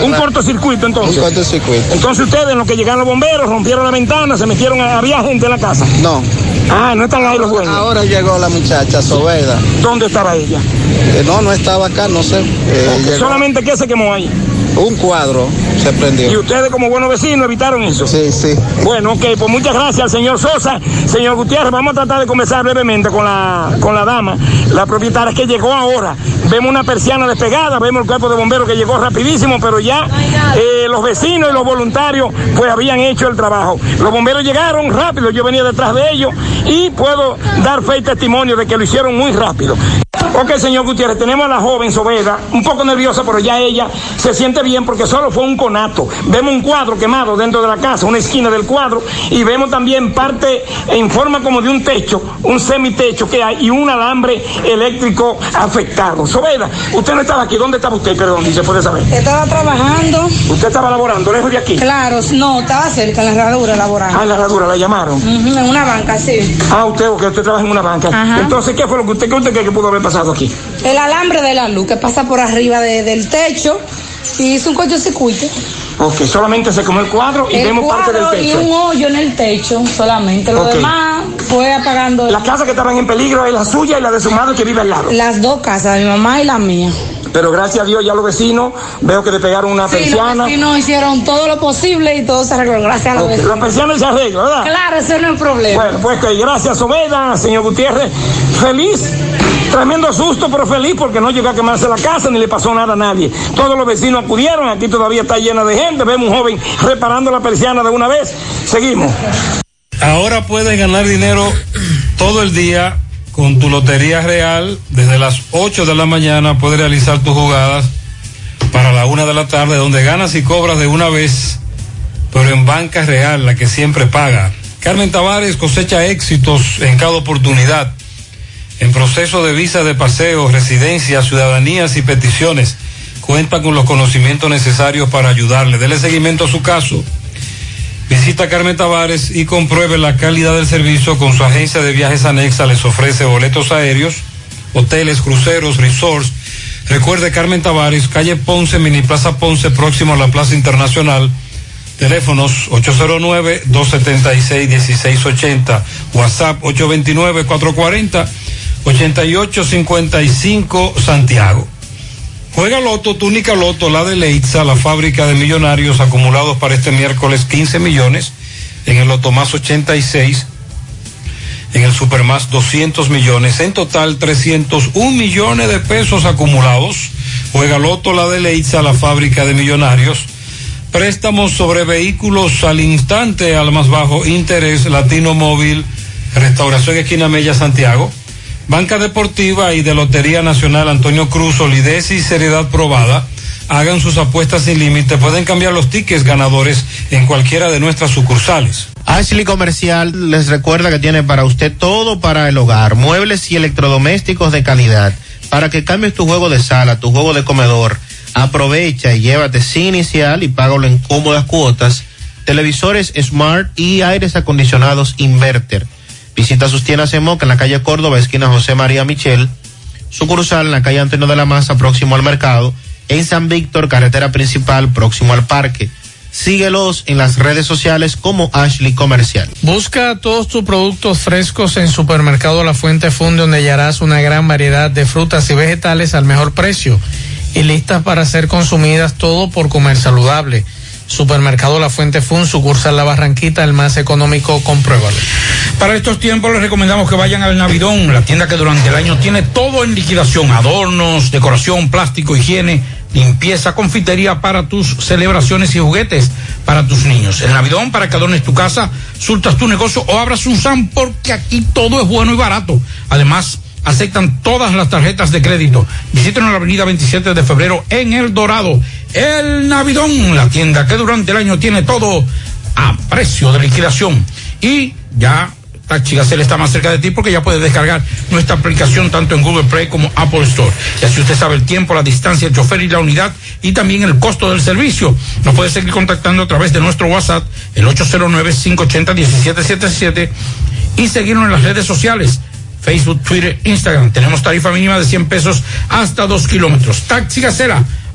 un cortocircuito entonces. Un cortocircuito. Entonces ustedes, en lo que llegaron los bomberos, rompieron la ventana, se metieron, a- había gente en la casa. No. Ah, no están ahí los dueños. Ahora llegó la muchacha, Sobeda. ¿Dónde estaba ella? Eh, no, no estaba acá, no sé. Eh, Solamente que se quemó ahí. Un cuadro se prendió. Y ustedes como buenos vecinos evitaron eso. Sí, sí. Bueno, ok, pues muchas gracias al señor Sosa. Señor Gutiérrez, vamos a tratar de conversar brevemente con la, con la dama, la propietaria que llegó ahora. Vemos una persiana despegada, vemos el cuerpo de bomberos que llegó rapidísimo, pero ya eh, los vecinos y los voluntarios pues habían hecho el trabajo. Los bomberos llegaron rápido, yo venía detrás de ellos y puedo dar fe y testimonio de que lo hicieron muy rápido. Ok, señor Gutiérrez, tenemos a la joven Sobeda, un poco nerviosa, pero ya ella se siente bien porque solo fue un conato. Vemos un cuadro quemado dentro de la casa, una esquina del cuadro, y vemos también parte en forma como de un techo, un semitecho que hay, y un alambre eléctrico afectado. Sobeda, usted no estaba aquí, ¿dónde estaba usted? Perdón, si se puede saber. Estaba trabajando. ¿Usted estaba laborando lejos de aquí? Claro, no, estaba cerca, en la herradura laborando. Ah, en la herradura, la llamaron. En una banca, sí. Ah, usted, porque usted trabaja en una banca. Ajá. Entonces, ¿qué fue lo que usted, qué usted cree que pudo haber pasado aquí? El alambre de la luz que pasa por arriba de- del techo y hizo un cortocircuito. Ok, solamente se quemó el cuadro y el vemos parte del cuadro y techo. un hoyo en el techo solamente. Lo demás fue apagando. La casa que estaban en peligro es la suya y la de su madre que vive al lado. Las dos casas, mi mamá y la mía. Pero gracias a Dios ya los vecinos veo que le pegaron una Sí, los persiana. vecinos hicieron todo lo posible y todo se arregló. Gracias a los vecinos. La persiana se arregla, ¿verdad? Claro, ese no es el problema. Bueno, pues que gracias Sobeda, señor Gutiérrez. Feliz, tremendo susto, pero feliz porque no llegó a quemarse la casa ni le pasó nada a nadie. Todos los vecinos acudieron, aquí todavía está llena de gente. Vemos un joven reparando la persiana de una vez. Seguimos. Ahora puedes ganar dinero todo el día con tu Lotería Real. Desde las 8 de la mañana puedes realizar tus jugadas para la una de la tarde, donde ganas y cobras de una vez, pero en banca real, la que siempre paga. Carmen Tavares cosecha éxitos en cada oportunidad. En proceso de visa de paseo, residencias, ciudadanías y peticiones, cuenta con los conocimientos necesarios para ayudarle. Dele seguimiento a su caso. Visita Carmen Tavares y compruebe la calidad del servicio con su agencia de viajes anexa. Les ofrece boletos aéreos, hoteles, cruceros, resorts. Recuerde Carmen Tavares, calle Ponce, Mini Plaza Ponce, próximo a la Plaza Internacional. Teléfonos 809-276-1680, WhatsApp 829-440-8855 Santiago. Juega Loto, túnica Loto, la de Leitza, la fábrica de millonarios acumulados para este miércoles 15 millones en el Loto más 86, en el Supermás 200 millones, en total 301 millones de pesos acumulados. Juega Loto la de Leitza, la fábrica de millonarios. Préstamos sobre vehículos al instante al más bajo interés, Latino Móvil, Restauración Esquina Mella Santiago. Banca Deportiva y de Lotería Nacional Antonio Cruz, solidez y seriedad probada. Hagan sus apuestas sin límite. Pueden cambiar los tickets ganadores en cualquiera de nuestras sucursales. Ashley Comercial les recuerda que tiene para usted todo para el hogar, muebles y electrodomésticos de calidad, para que cambies tu juego de sala, tu juego de comedor. Aprovecha y llévate sin inicial y págalo en cómodas cuotas. Televisores Smart y aires acondicionados Inverter. Visita sus tiendas en Moca en la calle Córdoba, esquina José María Michel. Sucursal en la calle Antonio de la Maza, próximo al mercado. En San Víctor, carretera principal, próximo al parque. Síguelos en las redes sociales como Ashley Comercial. Busca todos tus productos frescos en Supermercado La Fuente Fun, donde hallarás una gran variedad de frutas y vegetales al mejor precio y listas para ser consumidas todo por comer saludable. Supermercado La Fuente Fun, sucursal La Barranquita, el más económico, compruébalo. Para estos tiempos les recomendamos que vayan al Navidón, la tienda que durante el año tiene todo en liquidación, adornos, decoración, plástico, higiene, limpieza, confitería para tus celebraciones y juguetes para tus niños. El Navidón para que adornes tu casa, surtas tu negocio o abras un SAM porque aquí todo es bueno y barato. Además, aceptan todas las tarjetas de crédito. Visítenos en la avenida 27 de febrero en El Dorado. El Navidón, la tienda que durante el año tiene todo a precio de liquidación. Y ya Taxi Gacela está más cerca de ti porque ya puedes descargar nuestra aplicación tanto en Google Play como Apple Store. Y así usted sabe el tiempo, la distancia, el chofer y la unidad y también el costo del servicio. Nos puede seguir contactando a través de nuestro WhatsApp, el 809-580-1777 y seguirnos en las redes sociales. Facebook, Twitter, Instagram. Tenemos tarifa mínima de 100 pesos hasta 2 kilómetros. Taxi Gacela,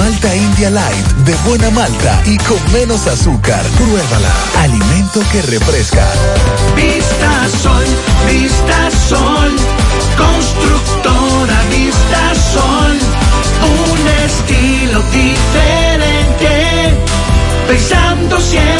Malta India Light de buena malta y con menos azúcar. Pruébala. Alimento que refresca. Vista Sol, Vista Sol, constructora Vista Sol, un estilo diferente, pensando siempre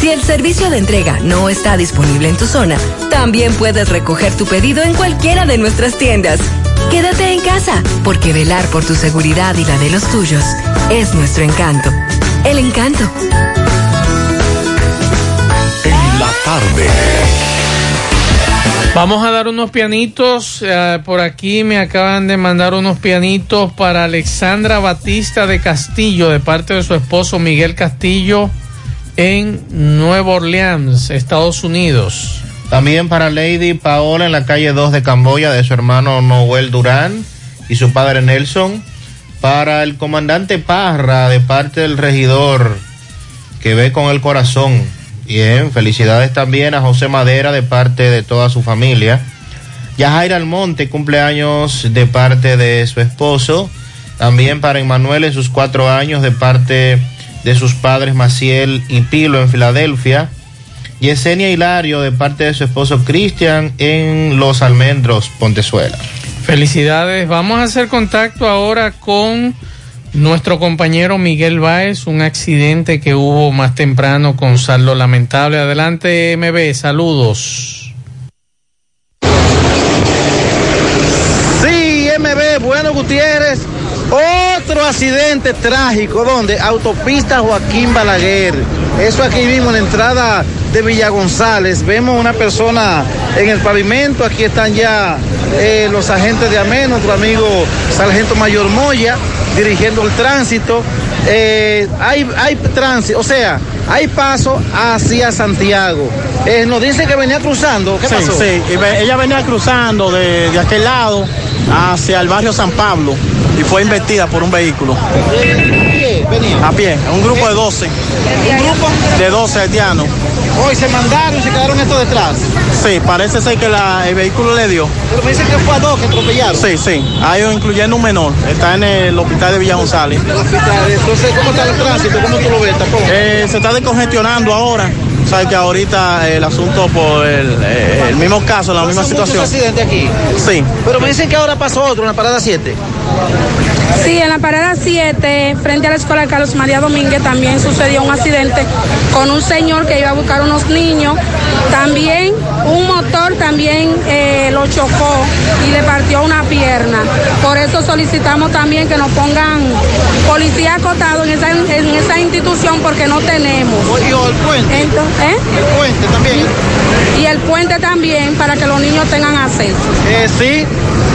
Si el servicio de entrega no está disponible en tu zona, también puedes recoger tu pedido en cualquiera de nuestras tiendas. Quédate en casa, porque velar por tu seguridad y la de los tuyos es nuestro encanto. El encanto. En la tarde. Vamos a dar unos pianitos. eh, por aquí me acaban de mandar unos pianitos para Alexandra Batista de Castillo, de parte de su esposo Miguel Castillo, en Nueva Orleans, Estados Unidos. También para Lady Paola en la calle 2 de Camboya de su hermano Noel Durán y su padre Nelson. Para el comandante Parra de parte del regidor que ve con el corazón Bien, felicidades también a José Madera de parte de toda su familia. Yajaira Almonte, cumpleaños de parte de su esposo. También para Emanuel en sus cuatro años de parte de sus padres Maciel y Pilo en Filadelfia. Yesenia Hilario de parte de su esposo Cristian en Los Almendros, Pontezuela. Felicidades. Vamos a hacer contacto ahora con nuestro compañero Miguel Báez, un accidente que hubo más temprano con saldo lamentable. Adelante, MB, saludos. Sí, MB, bueno Gutiérrez, otro accidente trágico donde autopista Joaquín Balaguer. Eso aquí mismo en la entrada de Villa González. Vemos una persona en el pavimento. Aquí están ya eh, los agentes de AMEN, nuestro amigo Sargento Mayor Moya, dirigiendo el tránsito. Eh, hay, hay tránsito, o sea, hay paso hacia Santiago. Eh, nos dice que venía cruzando. ¿Qué sí, pasó? sí. Ella venía cruzando de, de aquel lado hacia el barrio San Pablo y fue investida por un vehículo. A pie, un grupo de 12. ¿Un grupo? De 12 haitianos. Hoy se mandaron y se quedaron estos detrás. Sí, parece ser que la- el vehículo le dio. Pero me dicen que fue a dos que atropellaron. Sí, sí. Hay incluyendo un menor. Está en el hospital de Villa González. Entonces, ¿cómo está el tránsito? ¿Cómo tú lo ves? Eh, se está descongestionando ahora. Sabes que ahorita el asunto por el, eh, el mismo caso, la misma ¿Pasa situación. muchos accidentes aquí? Sí. Pero me dicen que ahora pasó otro en la parada 7. Sí, en la parada 7, frente a la escuela Carlos María Domínguez, también sucedió un accidente con un señor que iba a buscar unos niños. También un motor también eh, lo chocó y le partió una pierna. Por eso solicitamos también que nos pongan policía acotado en esa, en esa institución porque no tenemos. Y el puente. Entonces, ¿eh? El puente también. Y el puente también para que los niños tengan acceso. Eh, sí,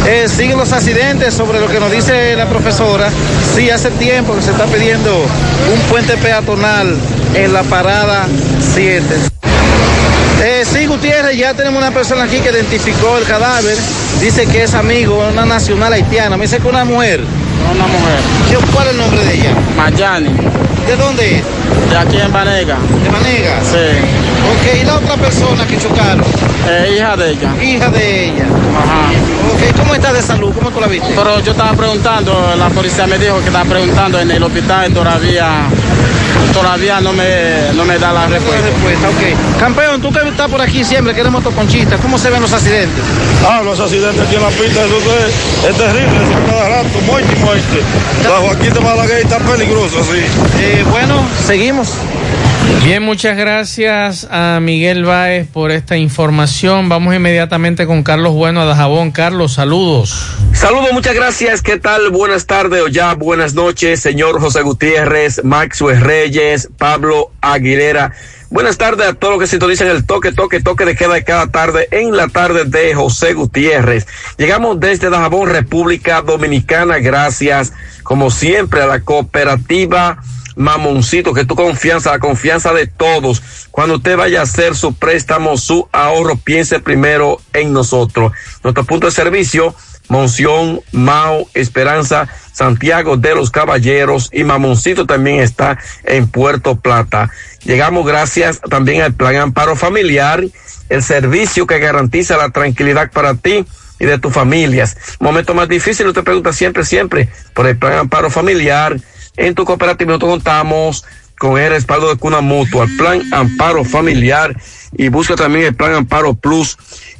eh, siguen los accidentes sobre lo que nos dice la profesora. Sí, hace tiempo que se está pidiendo un puente peatonal en la parada 7. Eh, sí, Gutiérrez, ya tenemos una persona aquí que identificó el cadáver. Dice que es amigo, una nacional haitiana. Me dice que una mujer. Una mujer. ¿Qué- ¿Cuál es el nombre de ella? Mayani. ¿De dónde es? De aquí en Vanega. ¿De Manega? Sí. Ok, ¿y la otra persona que chocaron? Eh, hija de ella. Hija de ella. Ajá. Ok, ¿cómo está de salud? ¿Cómo tú la viste? Pero yo estaba preguntando, la policía me dijo que estaba preguntando en el hospital todavía, todavía no me, no me da la respuesta. respuesta, ok. Campeón, tú que estás por aquí siempre, que eres motoconchista, ¿cómo se ven los accidentes? Ah, los accidentes aquí en la pista, eso es, es terrible, eso cada rato, muerte y muerte. La Joaquín de Balaguer está peligroso, así. Eh, bueno, seguimos. Bien, muchas gracias a Miguel Báez por esta información. Vamos inmediatamente con Carlos Bueno a Dajabón. Carlos, saludos. Saludos, muchas gracias. ¿Qué tal? Buenas tardes o ya buenas noches, señor José Gutiérrez, Maxwell Reyes, Pablo Aguilera. Buenas tardes a todos los que sintonizan el toque, toque, toque de queda de cada tarde en la tarde de José Gutiérrez. Llegamos desde Dajabón, República Dominicana. Gracias, como siempre, a la cooperativa Mamoncito, que tu confianza, la confianza de todos. Cuando usted vaya a hacer su préstamo, su ahorro, piense primero en nosotros. Nuestro punto de servicio, Monción, Mao, Esperanza, Santiago de los Caballeros y Mamoncito también está en Puerto Plata. Llegamos gracias también al Plan Amparo Familiar, el servicio que garantiza la tranquilidad para ti y de tus familias. Momento más difícil, usted pregunta siempre, siempre por el Plan Amparo Familiar. En tu cooperativa nosotros contamos con el respaldo de Cuna Mutua, el Plan Amparo Familiar y busca también el Plan Amparo Plus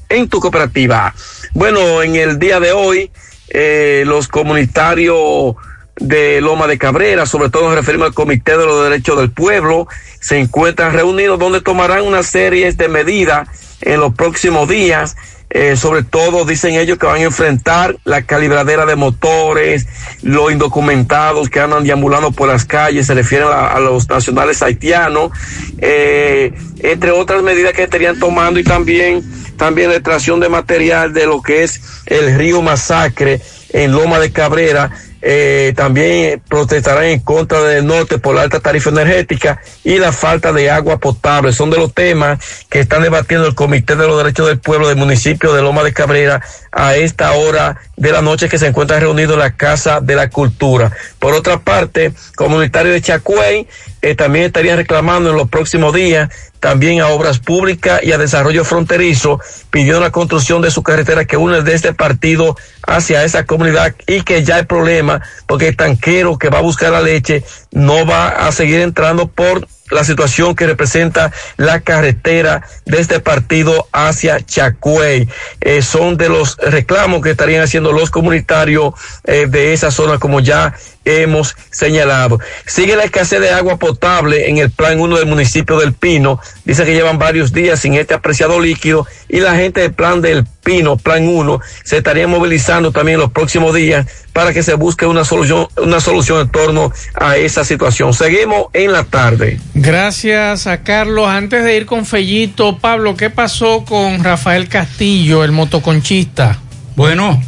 en tu cooperativa. Bueno, en el día de hoy, eh, los comunitarios de Loma de Cabrera, sobre todo nos referimos al Comité de los Derechos del Pueblo, se encuentran reunidos donde tomarán una serie de medidas en los próximos días. Eh, sobre todo dicen ellos que van a enfrentar la calibradera de motores, los indocumentados que andan deambulando por las calles, se refieren a, los nacionales haitianos, eh, entre otras medidas que estarían tomando y también, también la extracción de material de lo que es el río Masacre en Loma de Cabrera, eh, también protestarán en contra del norte por la alta tarifa energética y la falta de agua potable. Son de los temas que están debatiendo el Comité de los Derechos del Pueblo del municipio de Loma de Cabrera a esta hora de la noche que se encuentra reunido en la Casa de la Cultura. Por otra parte, comunitarios de Chacuey eh, también estarían reclamando en los próximos días también a obras públicas y a desarrollo fronterizo, pidiendo la construcción de su carretera que une de este partido hacia esa comunidad y que ya hay problema porque el tanquero que va a buscar la leche no va a seguir entrando por la situación que representa la carretera de este partido hacia Chacuey. Eh, son de los reclamos que estarían haciendo los comunitarios eh, de esa zona, como ya hemos señalado. Sigue la escasez de agua potable en el plan 1 del municipio del Pino. Dice que llevan varios días sin este apreciado líquido y la gente del plan del Pino, plan 1, se estaría movilizando también los próximos días para que se busque una solución, una solución en torno a esa situación. Seguimos en la tarde. Gracias a Carlos. Antes de ir con Fellito, Pablo, ¿qué pasó con Rafael Castillo, el motoconchista? Bueno,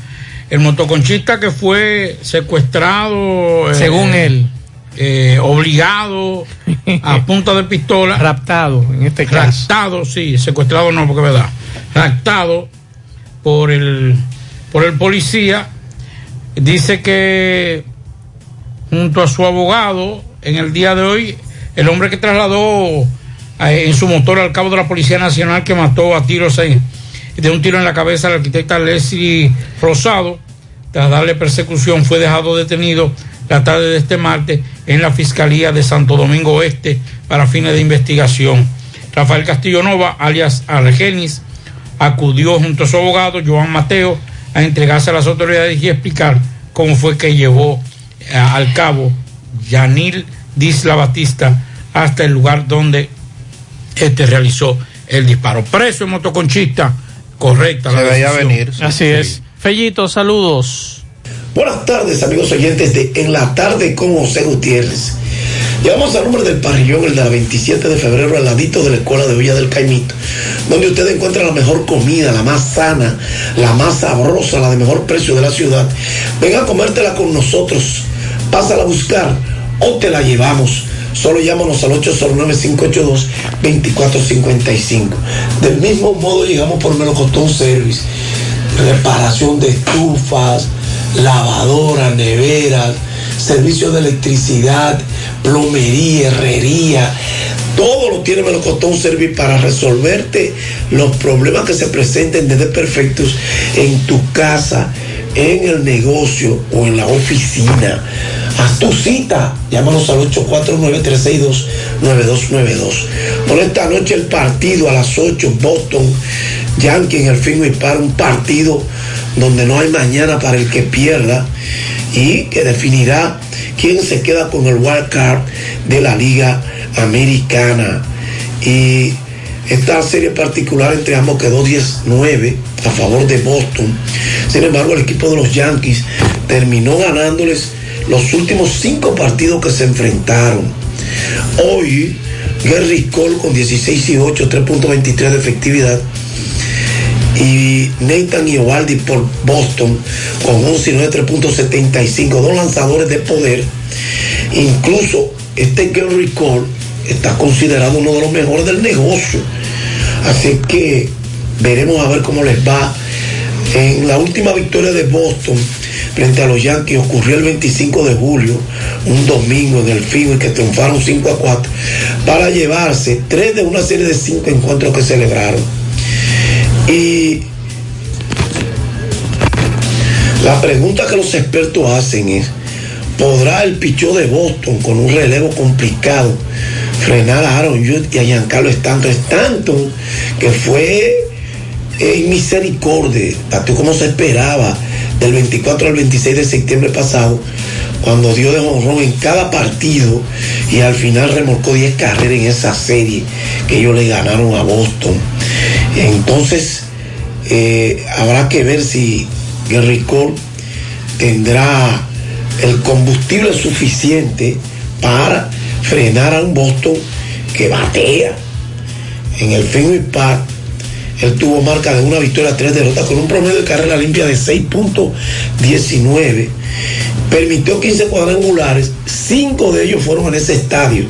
el motoconchista que fue secuestrado. eh, Según él. eh, obligado a punta de pistola. Raptado, en este caso. Raptado, sí, secuestrado no, porque es verdad. Raptado por el, por el policía. Dice que junto a su abogado, en el día de hoy, el hombre que trasladó eh, en su motor al cabo de la Policía Nacional que mató a tiros en- de un tiro en la cabeza al arquitecta Leslie Rosado, tras darle persecución, fue dejado detenido la tarde de este martes en la Fiscalía de Santo Domingo Oeste para fines de investigación. Rafael Castillo Nova, alias Argenis, acudió junto a su abogado, Joan Mateo, a entregarse a las autoridades y explicar cómo fue que llevó eh, al cabo Yanil Disla Batista hasta el lugar donde este realizó el disparo. Preso en motoconchista, correcta. la decisión. Así es. Fellito, saludos. Buenas tardes, amigos oyentes de En la Tarde con José Gutiérrez. Llegamos al número del parrillón, el de la 27 de febrero, al ladito de la Escuela de Villa del Caimito, donde usted encuentra la mejor comida, la más sana, la más sabrosa, la de mejor precio de la ciudad. Venga a comértela con nosotros, pásala a buscar o te la llevamos. Solo llámanos al 809-582-2455. Del mismo modo llegamos por Melocotón Service, reparación de estufas, lavadora, neveras, servicio de electricidad, plomería, herrería. Todo lo tiene Melocotón Service para resolverte los problemas que se presenten desde perfectos en tu casa, en el negocio o en la oficina. Haz tu cita, llámanos al 849-362-9292. Por esta noche el partido a las 8, Boston, Yankee en el Fenway Park, un partido donde no hay mañana para el que pierda y que definirá quién se queda con el wild card de la Liga Americana. Y esta serie particular entre ambos quedó 10-9 a favor de Boston. Sin embargo, el equipo de los Yankees terminó ganándoles los últimos cinco partidos que se enfrentaron. Hoy, Gary Cole con 16 y 8, 3.23 de efectividad. Y Nathan Iovaldi por Boston con 11 y 9, 3.75. Dos lanzadores de poder. Incluso este Gary Cole está considerado uno de los mejores del negocio. Así que veremos a ver cómo les va. En la última victoria de Boston frente a los Yankees ocurrió el 25 de julio, un domingo en el Fenway que triunfaron 5 a 4 para llevarse tres de una serie de cinco encuentros que celebraron. Y la pregunta que los expertos hacen es, ¿podrá el pichó de Boston con un relevo complicado frenar a Aaron Judge y a Giancarlo Stanton? Stanton, que fue en misericordia, tanto como se esperaba, del 24 al 26 de septiembre pasado, cuando dio de honrón en cada partido y al final remolcó 10 carreras en esa serie que ellos le ganaron a Boston. Entonces, eh, habrá que ver si Cole tendrá el combustible suficiente para frenar a un Boston que batea en el Fenway Park Él tuvo marca de una victoria, tres derrotas, con un promedio de carrera limpia de 6.19. Permitió 15 cuadrangulares, cinco de ellos fueron en ese estadio,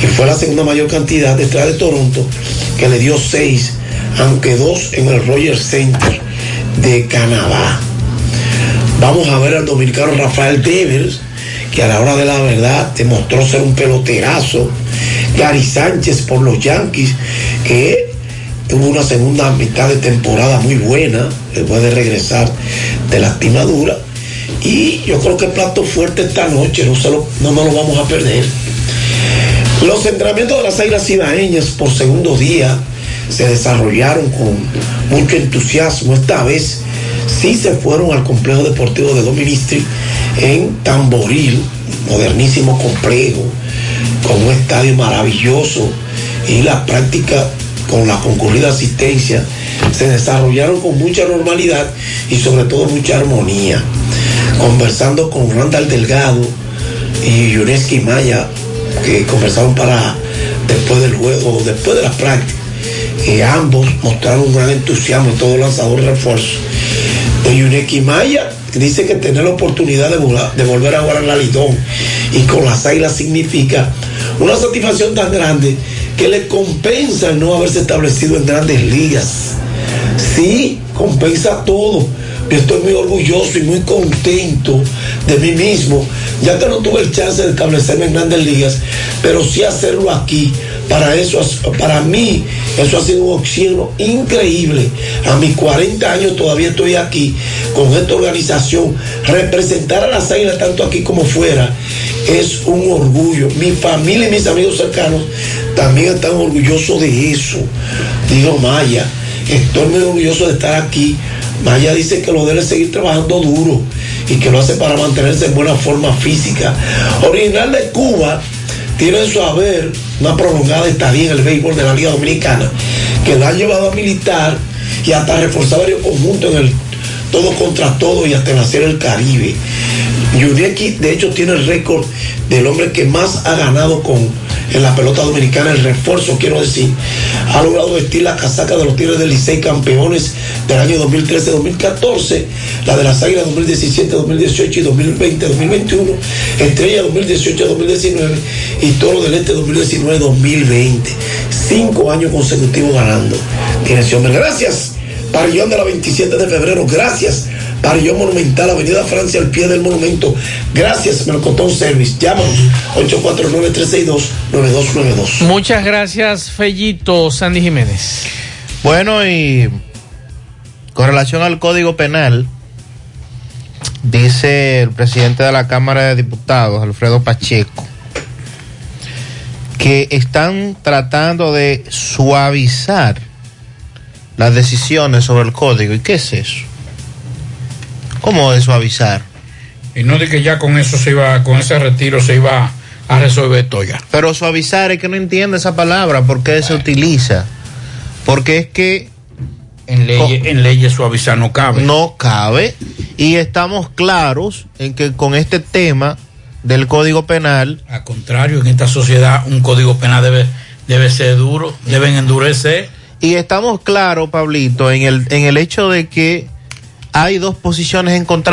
que fue la segunda mayor cantidad detrás de Toronto, que le dio seis, aunque dos en el Rogers Center de Canadá. Vamos a ver al dominicano Rafael Devers, que a la hora de la verdad demostró ser un peloterazo. Gary Sánchez por los Yankees, que tuvo una segunda mitad de temporada muy buena, después de regresar de la lastimadura. Y yo creo que plato fuerte esta noche, no, se lo, no nos lo vamos a perder. Los entrenamientos de las Águilas Cibaeñas por segundo día se desarrollaron con mucho entusiasmo. Esta vez sí se fueron al complejo deportivo de Doministri en Tamboril, modernísimo complejo, con un estadio maravilloso y la práctica con la concurrida asistencia se desarrollaron con mucha normalidad y sobre todo mucha armonía. Conversando con Randall Delgado y Yuneski Maya, que conversaron para después del juego, después de la práctica, que ambos mostraron un gran entusiasmo, todo lanzador refuerzo. De Yuneki Maya dice que tener la oportunidad de volver a jugar en la Lidón y con las águilas significa una satisfacción tan grande que le compensa el no haberse establecido en grandes ligas. Sí, compensa todo. Yo estoy muy orgulloso y muy contento de mí mismo, ya que no tuve el chance de establecerme en grandes ligas, pero sí hacerlo aquí. Para eso, para mí, eso ha sido un oxígeno increíble. A mis 40 años todavía estoy aquí con esta organización. Representar a las águilas tanto aquí como fuera es un orgullo. Mi familia y mis amigos cercanos también están orgullosos de eso. Digo, Maya, estoy muy orgulloso de estar aquí. Maya dice que lo debe seguir trabajando duro y que lo hace para mantenerse en buena forma física. Original de Cuba, tiene en su haber una prolongada estadía en el béisbol de la Liga Dominicana, que lo ha llevado a militar y hasta reforzar varios conjuntos en el todo contra todo y hasta en la Serie del Caribe. Yurieki, de hecho, tiene el récord del hombre que más ha ganado con en la pelota dominicana, el refuerzo, quiero decir, ha logrado vestir la casaca de los Tigres del Licey campeones del año 2013-2014, la de las Águilas 2017, 2018 y 2020-2021, Estrella 2018-2019 y Toro del Este 2019-2020. Cinco años consecutivos ganando. Hombre. Gracias. Parillón de la 27 de febrero. Gracias. Parillón Monumental, Avenida Francia, al pie del monumento. Gracias, Melocotón Service. Llámanos 849-362-9292. Muchas gracias, Fellito Sandy Jiménez. Bueno, y con relación al Código Penal, dice el presidente de la Cámara de Diputados, Alfredo Pacheco, que están tratando de suavizar las decisiones sobre el código. ¿Y qué es eso? ¿Cómo de suavizar? Y no de que ya con eso se iba, con ese retiro se iba a resolver todo ya. Pero suavizar es que no entiende esa palabra, ¿por qué se utiliza? Porque es que En leyes, en leyes suavizar no cabe. no cabe y estamos claros en que con este tema del Código Penal, Al contrario, en esta sociedad un código penal debe, debe ser duro, deben endurecer. y estamos claros, Pablito, en el, en el hecho de que hay dos posiciones encontradas.